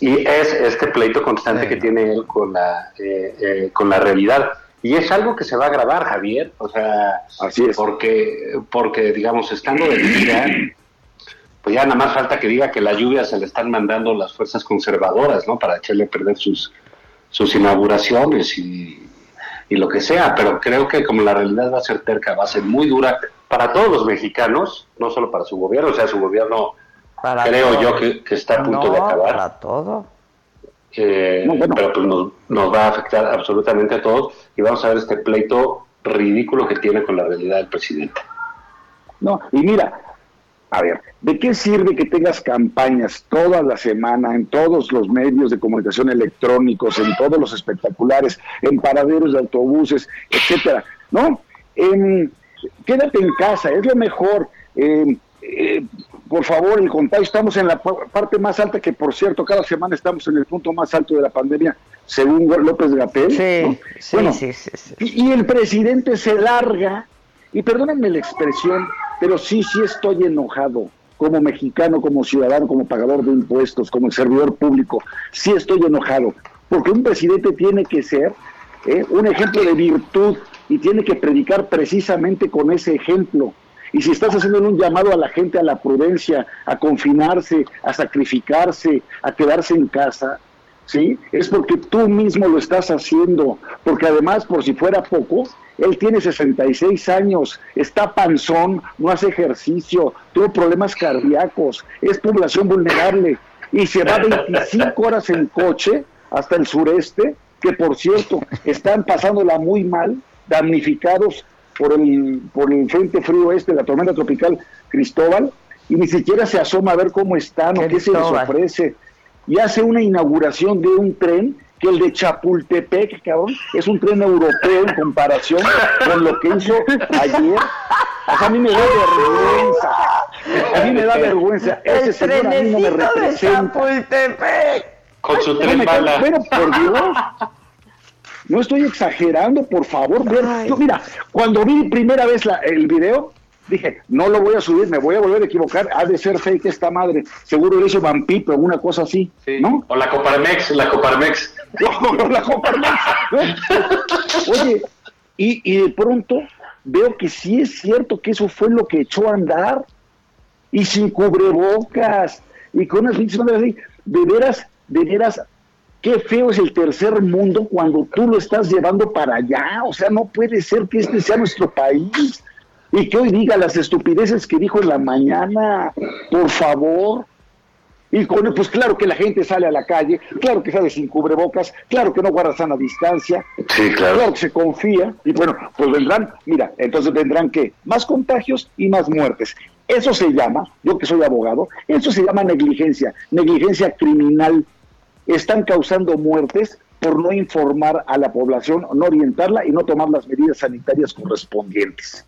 Y es este pleito constante que tiene él con la, eh, eh, con la realidad. Y es algo que se va a grabar, Javier. O sea, Porque, porque digamos, estando de gira, pues ya nada más falta que diga que la lluvia se le están mandando las fuerzas conservadoras, ¿no? Para echarle a perder sus, sus inauguraciones y, y lo que sea. Pero creo que como la realidad va a ser terca, va a ser muy dura para todos los mexicanos, no solo para su gobierno, o sea, su gobierno Para creo todo. yo que, que está a punto de No, acabar. Para todo. Eh, Pero pues nos, nos va a afectar absolutamente a todos y vamos a ver este pleito ridículo que tiene con la realidad del presidente. No, y mira, a ver, ¿de qué sirve que tengas campañas toda la semana en todos los medios de comunicación electrónicos, en todos los espectaculares, en paraderos de autobuses, etcétera? ¿No? Em, quédate en casa, es lo mejor. Em, eh, por favor, el contagio, estamos en la pa- parte más alta, que por cierto, cada semana estamos en el punto más alto de la pandemia, según López Gatel. Sí, sí, sí, sí, Y, y el presidente se larga, y perdónenme la expresión, pero sí, sí estoy enojado como mexicano, como ciudadano, como pagador de impuestos, como servidor público, sí estoy enojado, porque un presidente tiene que ser ¿eh? un ejemplo de virtud y tiene que predicar precisamente con ese ejemplo. Y si estás haciendo un llamado a la gente a la prudencia, a confinarse, a sacrificarse, a quedarse en casa, ¿sí? Es porque tú mismo lo estás haciendo. Porque además, por si fuera poco, él tiene 66 años, está panzón, no hace ejercicio, tuvo problemas cardíacos, es población vulnerable y se va 25 horas en coche hasta el sureste, que por cierto están pasándola muy mal, damnificados por el, por el frente frío este, la tormenta tropical Cristóbal, y ni siquiera se asoma a ver cómo están o qué se les ofrece. Y hace una inauguración de un tren que el de Chapultepec, cabrón, es un tren europeo en comparación con lo que hizo ayer. O sea, a mí me da vergüenza. A mí me da vergüenza. Ese el señor a mí no me trenecito de representa. Chapultepec. Con su No tren me bala. Pero por Dios. No estoy exagerando, por favor. ver. Yo, mira, cuando vi primera vez la- el video, dije, no lo voy a subir, me voy a volver a equivocar. Ha de ser fake esta madre. Seguro lo hizo Vampito, alguna cosa así. ¿No? O la Coparmex, la Coparmex. No, la Coparmex. Oye, y, y de pronto veo que sí es cierto que eso fue lo que echó a andar. Y sin cubrebocas. Y con unas pinches así. De veras, de veras, qué feo es el tercer mundo cuando tú lo estás llevando para allá. O sea, no puede ser que este sea nuestro país. Y que hoy diga las estupideces que dijo en la mañana. Por favor. Y con, pues claro que la gente sale a la calle, claro que sale sin cubrebocas, claro que no guarda sana distancia, Sí, claro. que se confía, y bueno, pues vendrán, mira, entonces vendrán que más contagios y más muertes. Eso se llama, yo que soy abogado, eso se llama negligencia, negligencia criminal. Están causando muertes por no informar a la población, no orientarla y no tomar las medidas sanitarias correspondientes.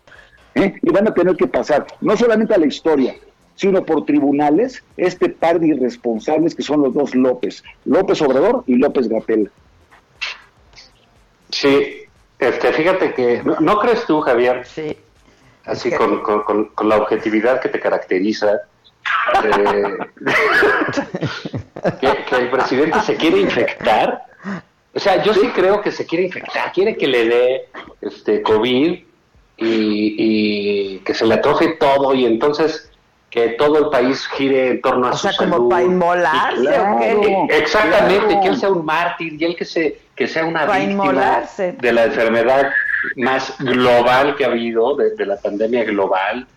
¿Eh? Y van a tener que pasar no solamente a la historia, sino por tribunales, este par de irresponsables que son los dos López, López Obrador y López Gatel. Sí, este, fíjate que, ¿no, no crees tú, Javier? Sí. Así Es que- con, con- con- con la objetividad que te caracteriza, eh, que, que el presidente se quiere infectar. O sea, yo sí creo que se quiere infectar, quiere que le dé este COVID y, y que se le atrofe todo y entonces que todo el país gire en torno a O su sea, como salud. para inmolarse, Y- ¿o qué? Exactamente, Claro. que él sea un mártir y él que, se, que sea una Para víctima inmolarse. de la enfermedad más global que ha habido, de, de la pandemia global,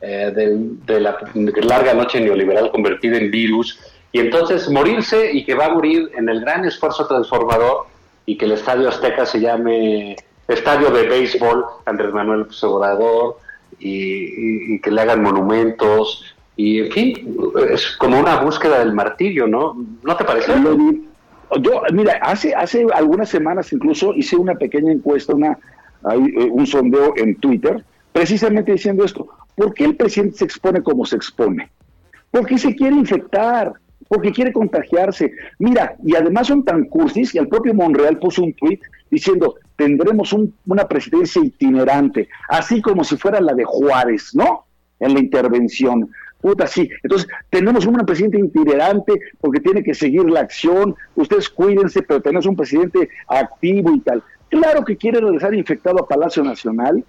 eh, del- de, la larga noche neoliberal convertida en virus, y entonces morirse y que va a morir en el gran esfuerzo transformador y que el Estadio Azteca se llame Estadio de Béisbol Andrés Manuel Obrador y, y- y que le hagan monumentos y en fin, es como una búsqueda del martirio, ¿no? ¿No te parece? Yo, mira, hace, hace algunas semanas incluso hice una pequeña encuesta, una, eh, un sondeo en Twitter, precisamente diciendo esto. ¿Por qué el presidente se expone como se expone? Porque se quiere infectar, porque quiere contagiarse. Mira, y además son tan cursis que el propio Monreal puso un tweet diciendo, tendremos un- una presidencia itinerante, así como si fuera la de Juárez, ¿no? En la intervención. Puta, sí. Entonces, tenemos una presidenta itinerante porque tiene que seguir la acción. Ustedes cuídense, pero tenemos un presidente activo y tal. Claro que quiere regresar infectado a Palacio Nacional.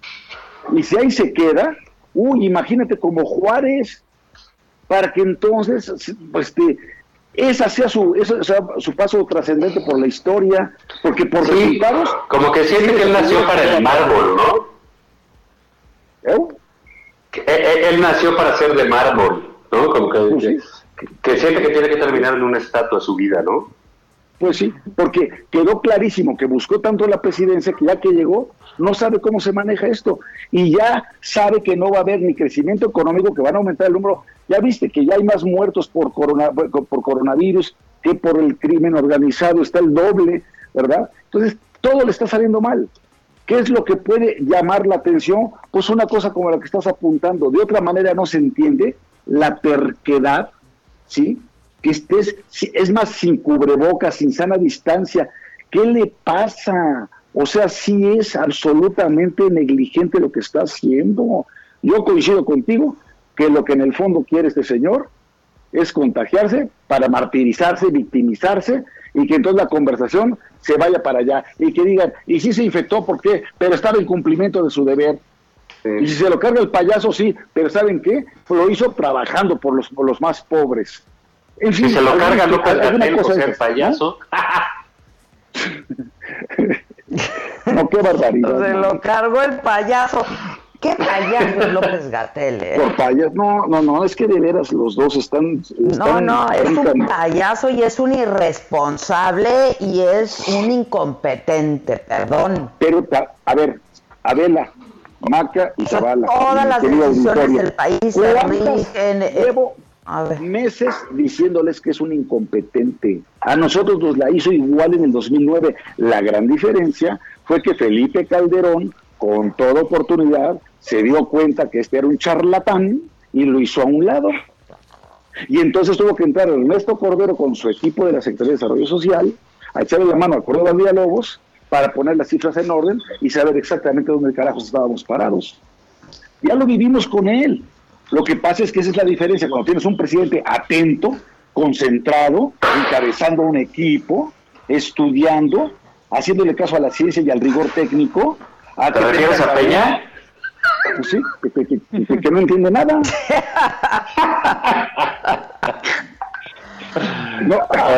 Y si ahí se queda, uy, imagínate como Juárez, para que entonces, pues, este, esa sea su, su paso trascendente por la historia, porque por Sí, resultados... como que siente que él nació para el mármol, ¿no? ¿Eh? Que- eh, eh, Él nació para ser de mármol, ¿no? Como que, que, que siente que tiene que terminar en una estatua su vida, ¿no? Pues sí, porque quedó clarísimo que buscó tanto la presidencia que ya que llegó, no sabe cómo se maneja esto y ya sabe que no va a haber ni crecimiento económico, que van a aumentar el número. Ya viste que ya hay más muertos por, corona, por coronavirus que por el crimen organizado, está el doble, ¿verdad? Entonces, todo le está saliendo mal. ¿Qué es lo que puede llamar la atención? Pues una cosa como la que estás apuntando. De otra manera no se entiende la terquedad, ¿sí? Que estés, es más, sin cubrebocas, sin sana distancia. ¿Qué le pasa? O sea, sí es absolutamente negligente lo que está haciendo. Yo coincido contigo que lo que en el fondo quiere este señor es contagiarse para martirizarse, victimizarse y que entonces la conversación se vaya para allá y que digan, y si se infectó, ¿por qué? Pero estaba en cumplimiento de su deber. Y si se lo carga el payaso, sí, pero ¿saben qué? Lo hizo trabajando por los, por los más pobres. En fin, si se lo carga López Gatel, ¿no? payaso. No, qué barbaridad. Se ¿no? lo cargó el payaso. ¿Qué payaso es López Gatel, eh? Por payaso, no, no, no, es que de veras los dos están. No, están- no, es un payaso y es un irresponsable y es un incompetente, perdón. Pero, a ver, Adela, Maca y Zavala. Todas las decisiones del país se ¿cuántas rigen. eh, Llevo meses diciéndoles que es un incompetente. A nosotros nos la hizo igual en el 2009. La gran diferencia fue que Felipe Calderón, con toda oportunidad, se dio cuenta que este era un charlatán y lo hizo a un lado. Y entonces tuvo que entrar Ernesto Cordero con su equipo de la Secretaría de Desarrollo Social a echarle la mano a Córdoba Villalobos para poner las cifras en orden y saber exactamente dónde carajos estábamos parados. Ya lo vivimos con él. Lo que pasa es que esa es la diferencia cuando tienes un presidente atento, concentrado, encabezando un equipo, estudiando, haciéndole caso a la ciencia y al rigor técnico. A ¿Te refieres a Peña? Pues sí, que, que- que- que- que no entiende nada.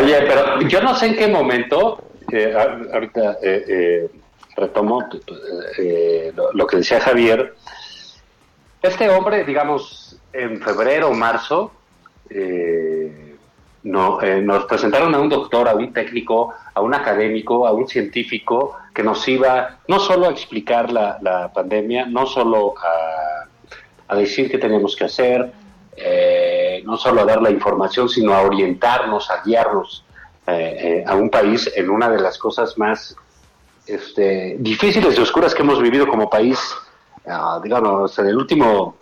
Oye, pero yo no sé en qué momento, eh, ahorita eh, eh, retomo tu- tu- eh, lo, lo que decía Javier, este hombre, digamos, en febrero o marzo, eh, eh, nos presentaron a un doctor, a un técnico, a un académico, a un científico que nos iba no solo a explicar la, pandemia, no solo a, decir qué teníamos que hacer, eh, no solo a dar la información, sino a orientarnos, a guiarnos eh, a un país en una de las cosas más este, difíciles y oscuras que hemos vivido como país, digamos, en el último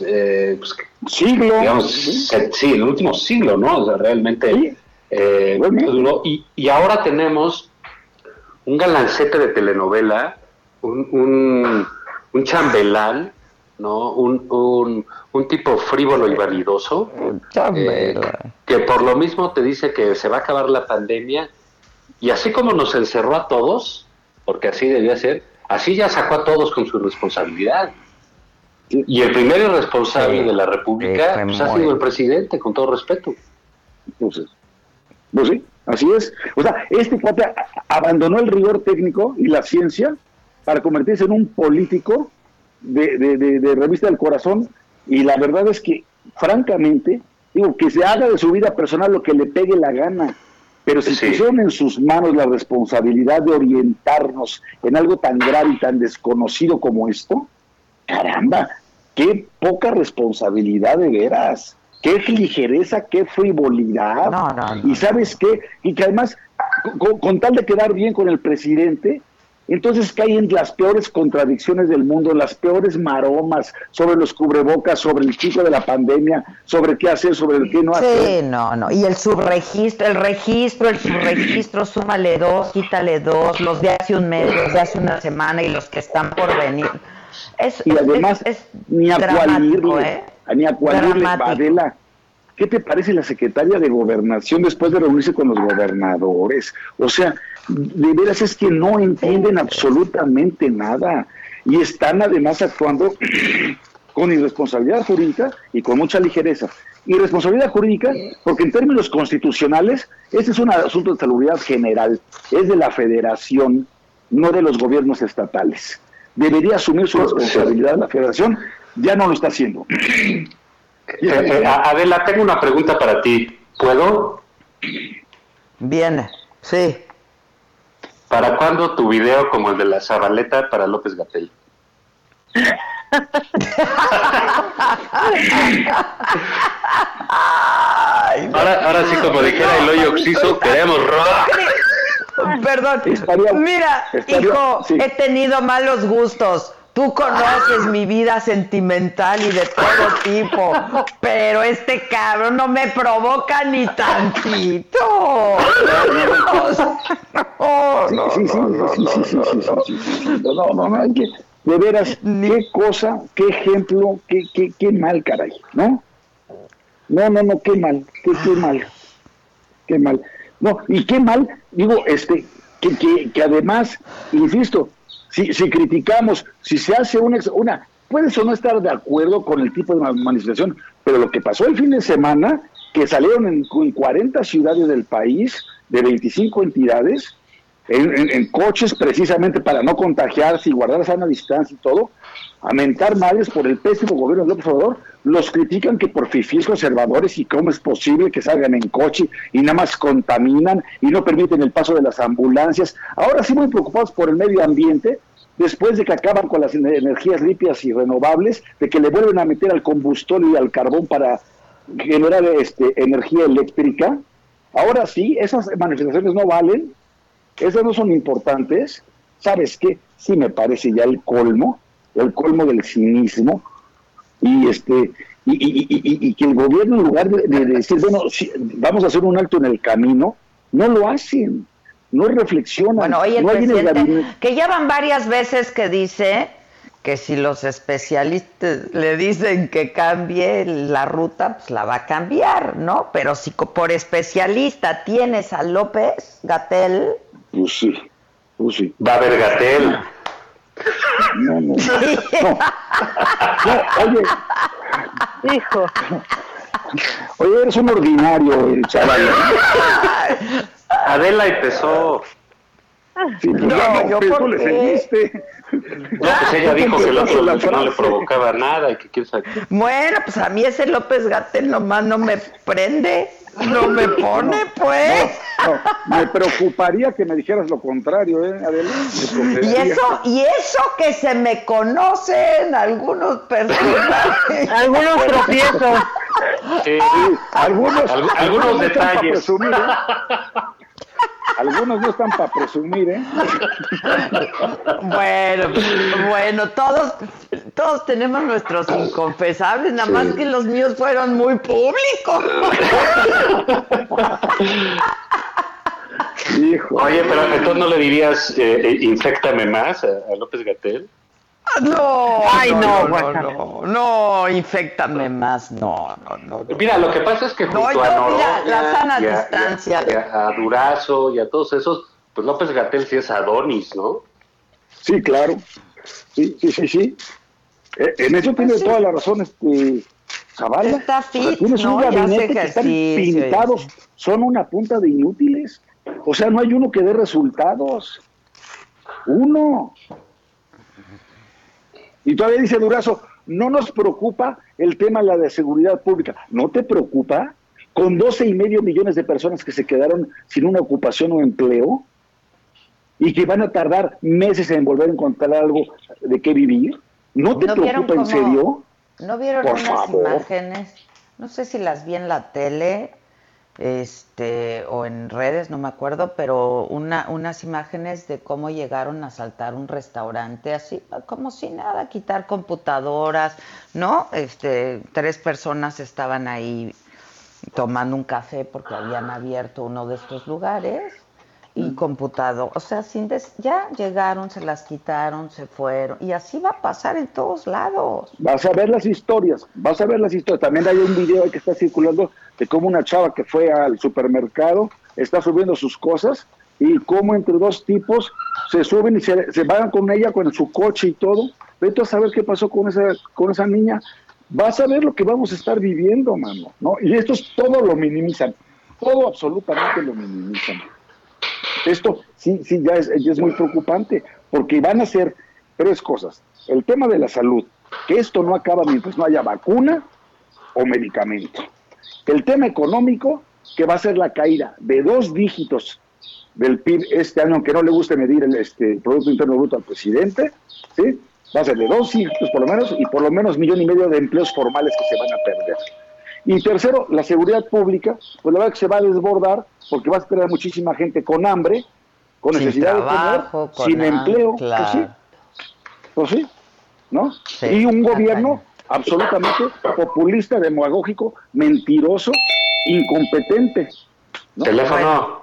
eh, pues, siglo, digamos, sí, en el último siglo, ¿no? O sea, realmente eh, duro. Y, y ahora tenemos un galancete de telenovela, un, un, un chambelán, ¿no? Un, un, un tipo frívolo y vanidoso, eh, que por lo mismo te dice que se va a acabar la pandemia y así como nos encerró a todos, porque así debía ser, así ya sacó a todos con su responsabilidad. Y el primer irresponsable Sí. de la República pues, ha sido el presidente, con todo respeto. Entonces, pues sí, así es. O sea, este cuate abandonó el rigor técnico y la ciencia para convertirse en un político de, de- de- de revista del corazón y la verdad es que, francamente, digo, que se haga de su vida personal lo que le pegue la gana, pero si pusieron en sus manos la responsabilidad de orientarnos en algo tan grave y tan desconocido como esto, caramba, qué poca responsabilidad de veras, qué ligereza, qué frivolidad. Y sabes qué, y que además, con, con tal de quedar bien con el presidente, entonces caen las peores contradicciones del mundo, las peores maromas sobre los cubrebocas, sobre el chico de la pandemia, sobre qué hacer, sobre el qué no hacer. Sí, no, no. Y el subregistro, el registro, el subregistro, súmale dos, quítale dos, los de hace un mes, los de hace una semana y los que están por venir. Es, y además es- es ni a cualirle, ¿eh? ni a cualirle. Adela, ¿qué te parece la secretaria de gobernación después de reunirse con los gobernadores? O sea, de veras es que no entienden absolutamente nada y están además actuando con irresponsabilidad jurídica y con mucha ligereza. Irresponsabilidad jurídica porque en términos constitucionales este es un asunto de salubridad general, es de la federación, no de los gobiernos estatales. Debería asumir su responsabilidad la federación, ya no lo está haciendo. Eh, eh, Adela, tengo una pregunta para ti. ¿Puedo? Viene, sí. ¿Para cuándo tu video como el de la Zabaleta para López Gatel? Ahora, ahora sí, como dijera el hoyo oxiso, queremos rock. Perdón, mira, estaría- hijo, sí. he tenido malos gustos. Tú conoces mi vida sentimental y de todo tipo, pero este cabrón no me provoca ni tantito. No, no, sí, sí, no, no, no, no, de veras, qué cosa, qué ejemplo, qué, qué, qué mal, caray, ¿no? No, no, no, qué mal, qué, qué mal, qué mal. No, y qué mal, digo, este, que, que, que además, insisto, si, si criticamos, si se hace una, una, puedes o no estar de acuerdo con el tipo de manifestación, pero lo que pasó el fin de semana, que salieron en, en 40 ciudades del país, de 25 entidades, en, coches precisamente para no contagiarse y guardar sana distancia y todo, a mentar madres por el pésimo gobierno de López Obrador, los critican que por fifís conservadores y cómo es posible que salgan en coche y nada más contaminan y no permiten el paso de las ambulancias. Ahora sí muy preocupados por el medio ambiente, después de que acaban con las ener- energías limpias y renovables, de que le vuelven a meter al combustible y al carbón para generar este, energía eléctrica. Ahora sí, esas manifestaciones no valen, esas no son importantes. ¿Sabes qué? Sí me parece ya el colmo, el colmo del cinismo. Y este y, y- y- y- y que el gobierno, en lugar de, de decir, bueno, vamos a hacer un alto en el camino, no lo hacen, no reflexionan. Bueno, el no presidente, que ya van varias veces que dice que si los especialistas le dicen que cambie la ruta, pues la va a cambiar, ¿no? Pero si por especialista tienes a López Gatel, Pues sí, pues sí. Va a haber Gatel. No, no. No, oye. Hijo. Oye, eres un ordinario, el chaval. Adela empezó. Sí, pues No, ya, yo pues, por tú le seguiste. No, pues ella dijo que el otro La no le provocaba nada y que quién sabe. bueno, pues a mí ese López Gatel nomás no me prende, no me pone, pues. No, me preocuparía que me dijeras lo contrario, ¿eh, Y eso, y eso que se me conocen algunos personajes. Algunos tropiezos. Sí, Algunos, Algu- algunos no detalles. presumir, ¿eh? Algunos no están para presumir, ¿eh? Bueno, bueno, todos, todos tenemos nuestros inconfesables, nada más que los míos fueron muy públicos. Hijo. Oye, pero entonces no le dirías eh, eh, infectame más a, a López Gatel. No, Ay, no, no, no, no, no, infectame más, no, no, no. no. Mira, lo que pasa es que No, junto yo, a Noroña la sana y a- distancia. y a, a Durazo y a todos esos, pues López Gatel sí es Adonis, ¿no? Sí, claro. Sí, sí, sí, sí. Eh, En eso tiene toda la razón este Zavala. Está O sea, fit, tienes ¿no? un gabinete que están pintados, son una punta de inútiles. O sea, no hay uno que dé resultados. Uno. Y todavía dice Durazo, no nos preocupa el tema de la de seguridad pública. ¿No te preocupa? Con 12 y medio millones de personas que se quedaron sin una ocupación o empleo y que van a tardar meses en volver a encontrar algo de qué vivir. ¿No te ¿No vieron preocupa en serio? ¿No vieron Por unas favor. imágenes? No sé si las vi en la tele este, o en redes, no me acuerdo, pero una, unas imágenes de cómo llegaron a asaltar un restaurante, así como si nada, quitar computadoras, ¿no? Este, tres personas estaban ahí tomando un café porque habían abierto uno de estos lugares y computador, o sea, sin des- ya llegaron, se las quitaron, se fueron y así va a pasar en todos lados. Vas a ver las historias, vas a ver las historias. También hay un video que está circulando de cómo una chava que fue al supermercado está subiendo sus cosas y cómo entre dos tipos se suben y se, van con ella con su coche y todo. Vete a saber qué pasó con esa, con esa niña. Vas a ver lo que vamos a estar viviendo, mano. ¿no? Y estos todo lo minimizan, todo absolutamente lo minimizan. Esto sí, sí, ya es, ya es muy preocupante, porque van a ser tres cosas. El tema de la salud, que esto no acaba mientras no haya vacuna o medicamento. El tema económico, que va a ser la caída de dos dígitos del PIB este año, aunque no le guste medir el este, Producto Interno Bruto al presidente, ¿sí? va a ser de dos dígitos por lo menos y por lo menos millón y medio de empleos formales que se van a perder. Y tercero, la seguridad pública, pues la verdad que se va a desbordar porque vas a tener muchísima gente con hambre, con Sin necesidad trabajo, de comer, sin empleo, claro. pues sí, pues sí, ¿no? Sí, y un gobierno absolutamente populista, demagógico, mentiroso, incompetente. ¿no? Teléfono.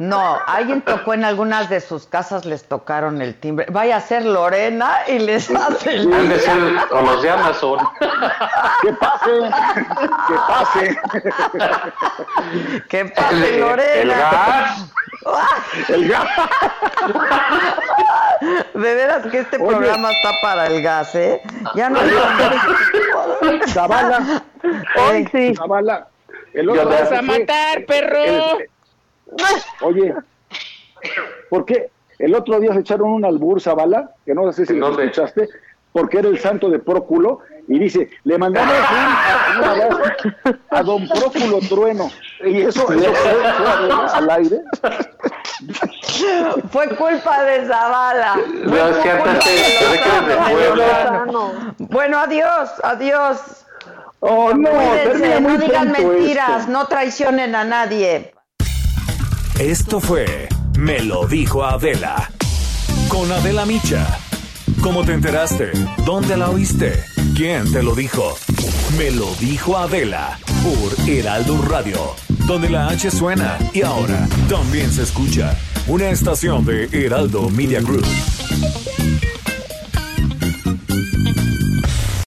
No, alguien tocó en algunas de sus casas, les tocaron el timbre. Vaya a ser Lorena y les hace el Han de ser o los de Amazon. Que pase, que pase. Que pase Lorena. El gas. El gas. De veras que este Oye. programa está para el gas, ¿eh? Ya no Zavala. Hoy sí. Zavala. El otro vas día a matar, perro. el- oye, ¿por qué? El otro día se echaron un albur, Zavala, que no sé si lo escuchaste, porque era el santo de Próculo, y dice, le mandamos un, un abrazo a don Próculo Trueno. Y eso, eso fue, fue al aire. Fue culpa de Zavala. Bueno, adiós, adiós. Oh, no, Cuídense, no digan pronto mentiras, esto. no traicionen a nadie. Esto fue Me lo dijo Adela. Con Adela Micha. ¿Cómo te enteraste? ¿Dónde la oíste? ¿Quién te lo dijo? Me lo dijo Adela. Por Heraldo Radio. Donde la H suena y ahora también se escucha. Una estación de Heraldo Media Group.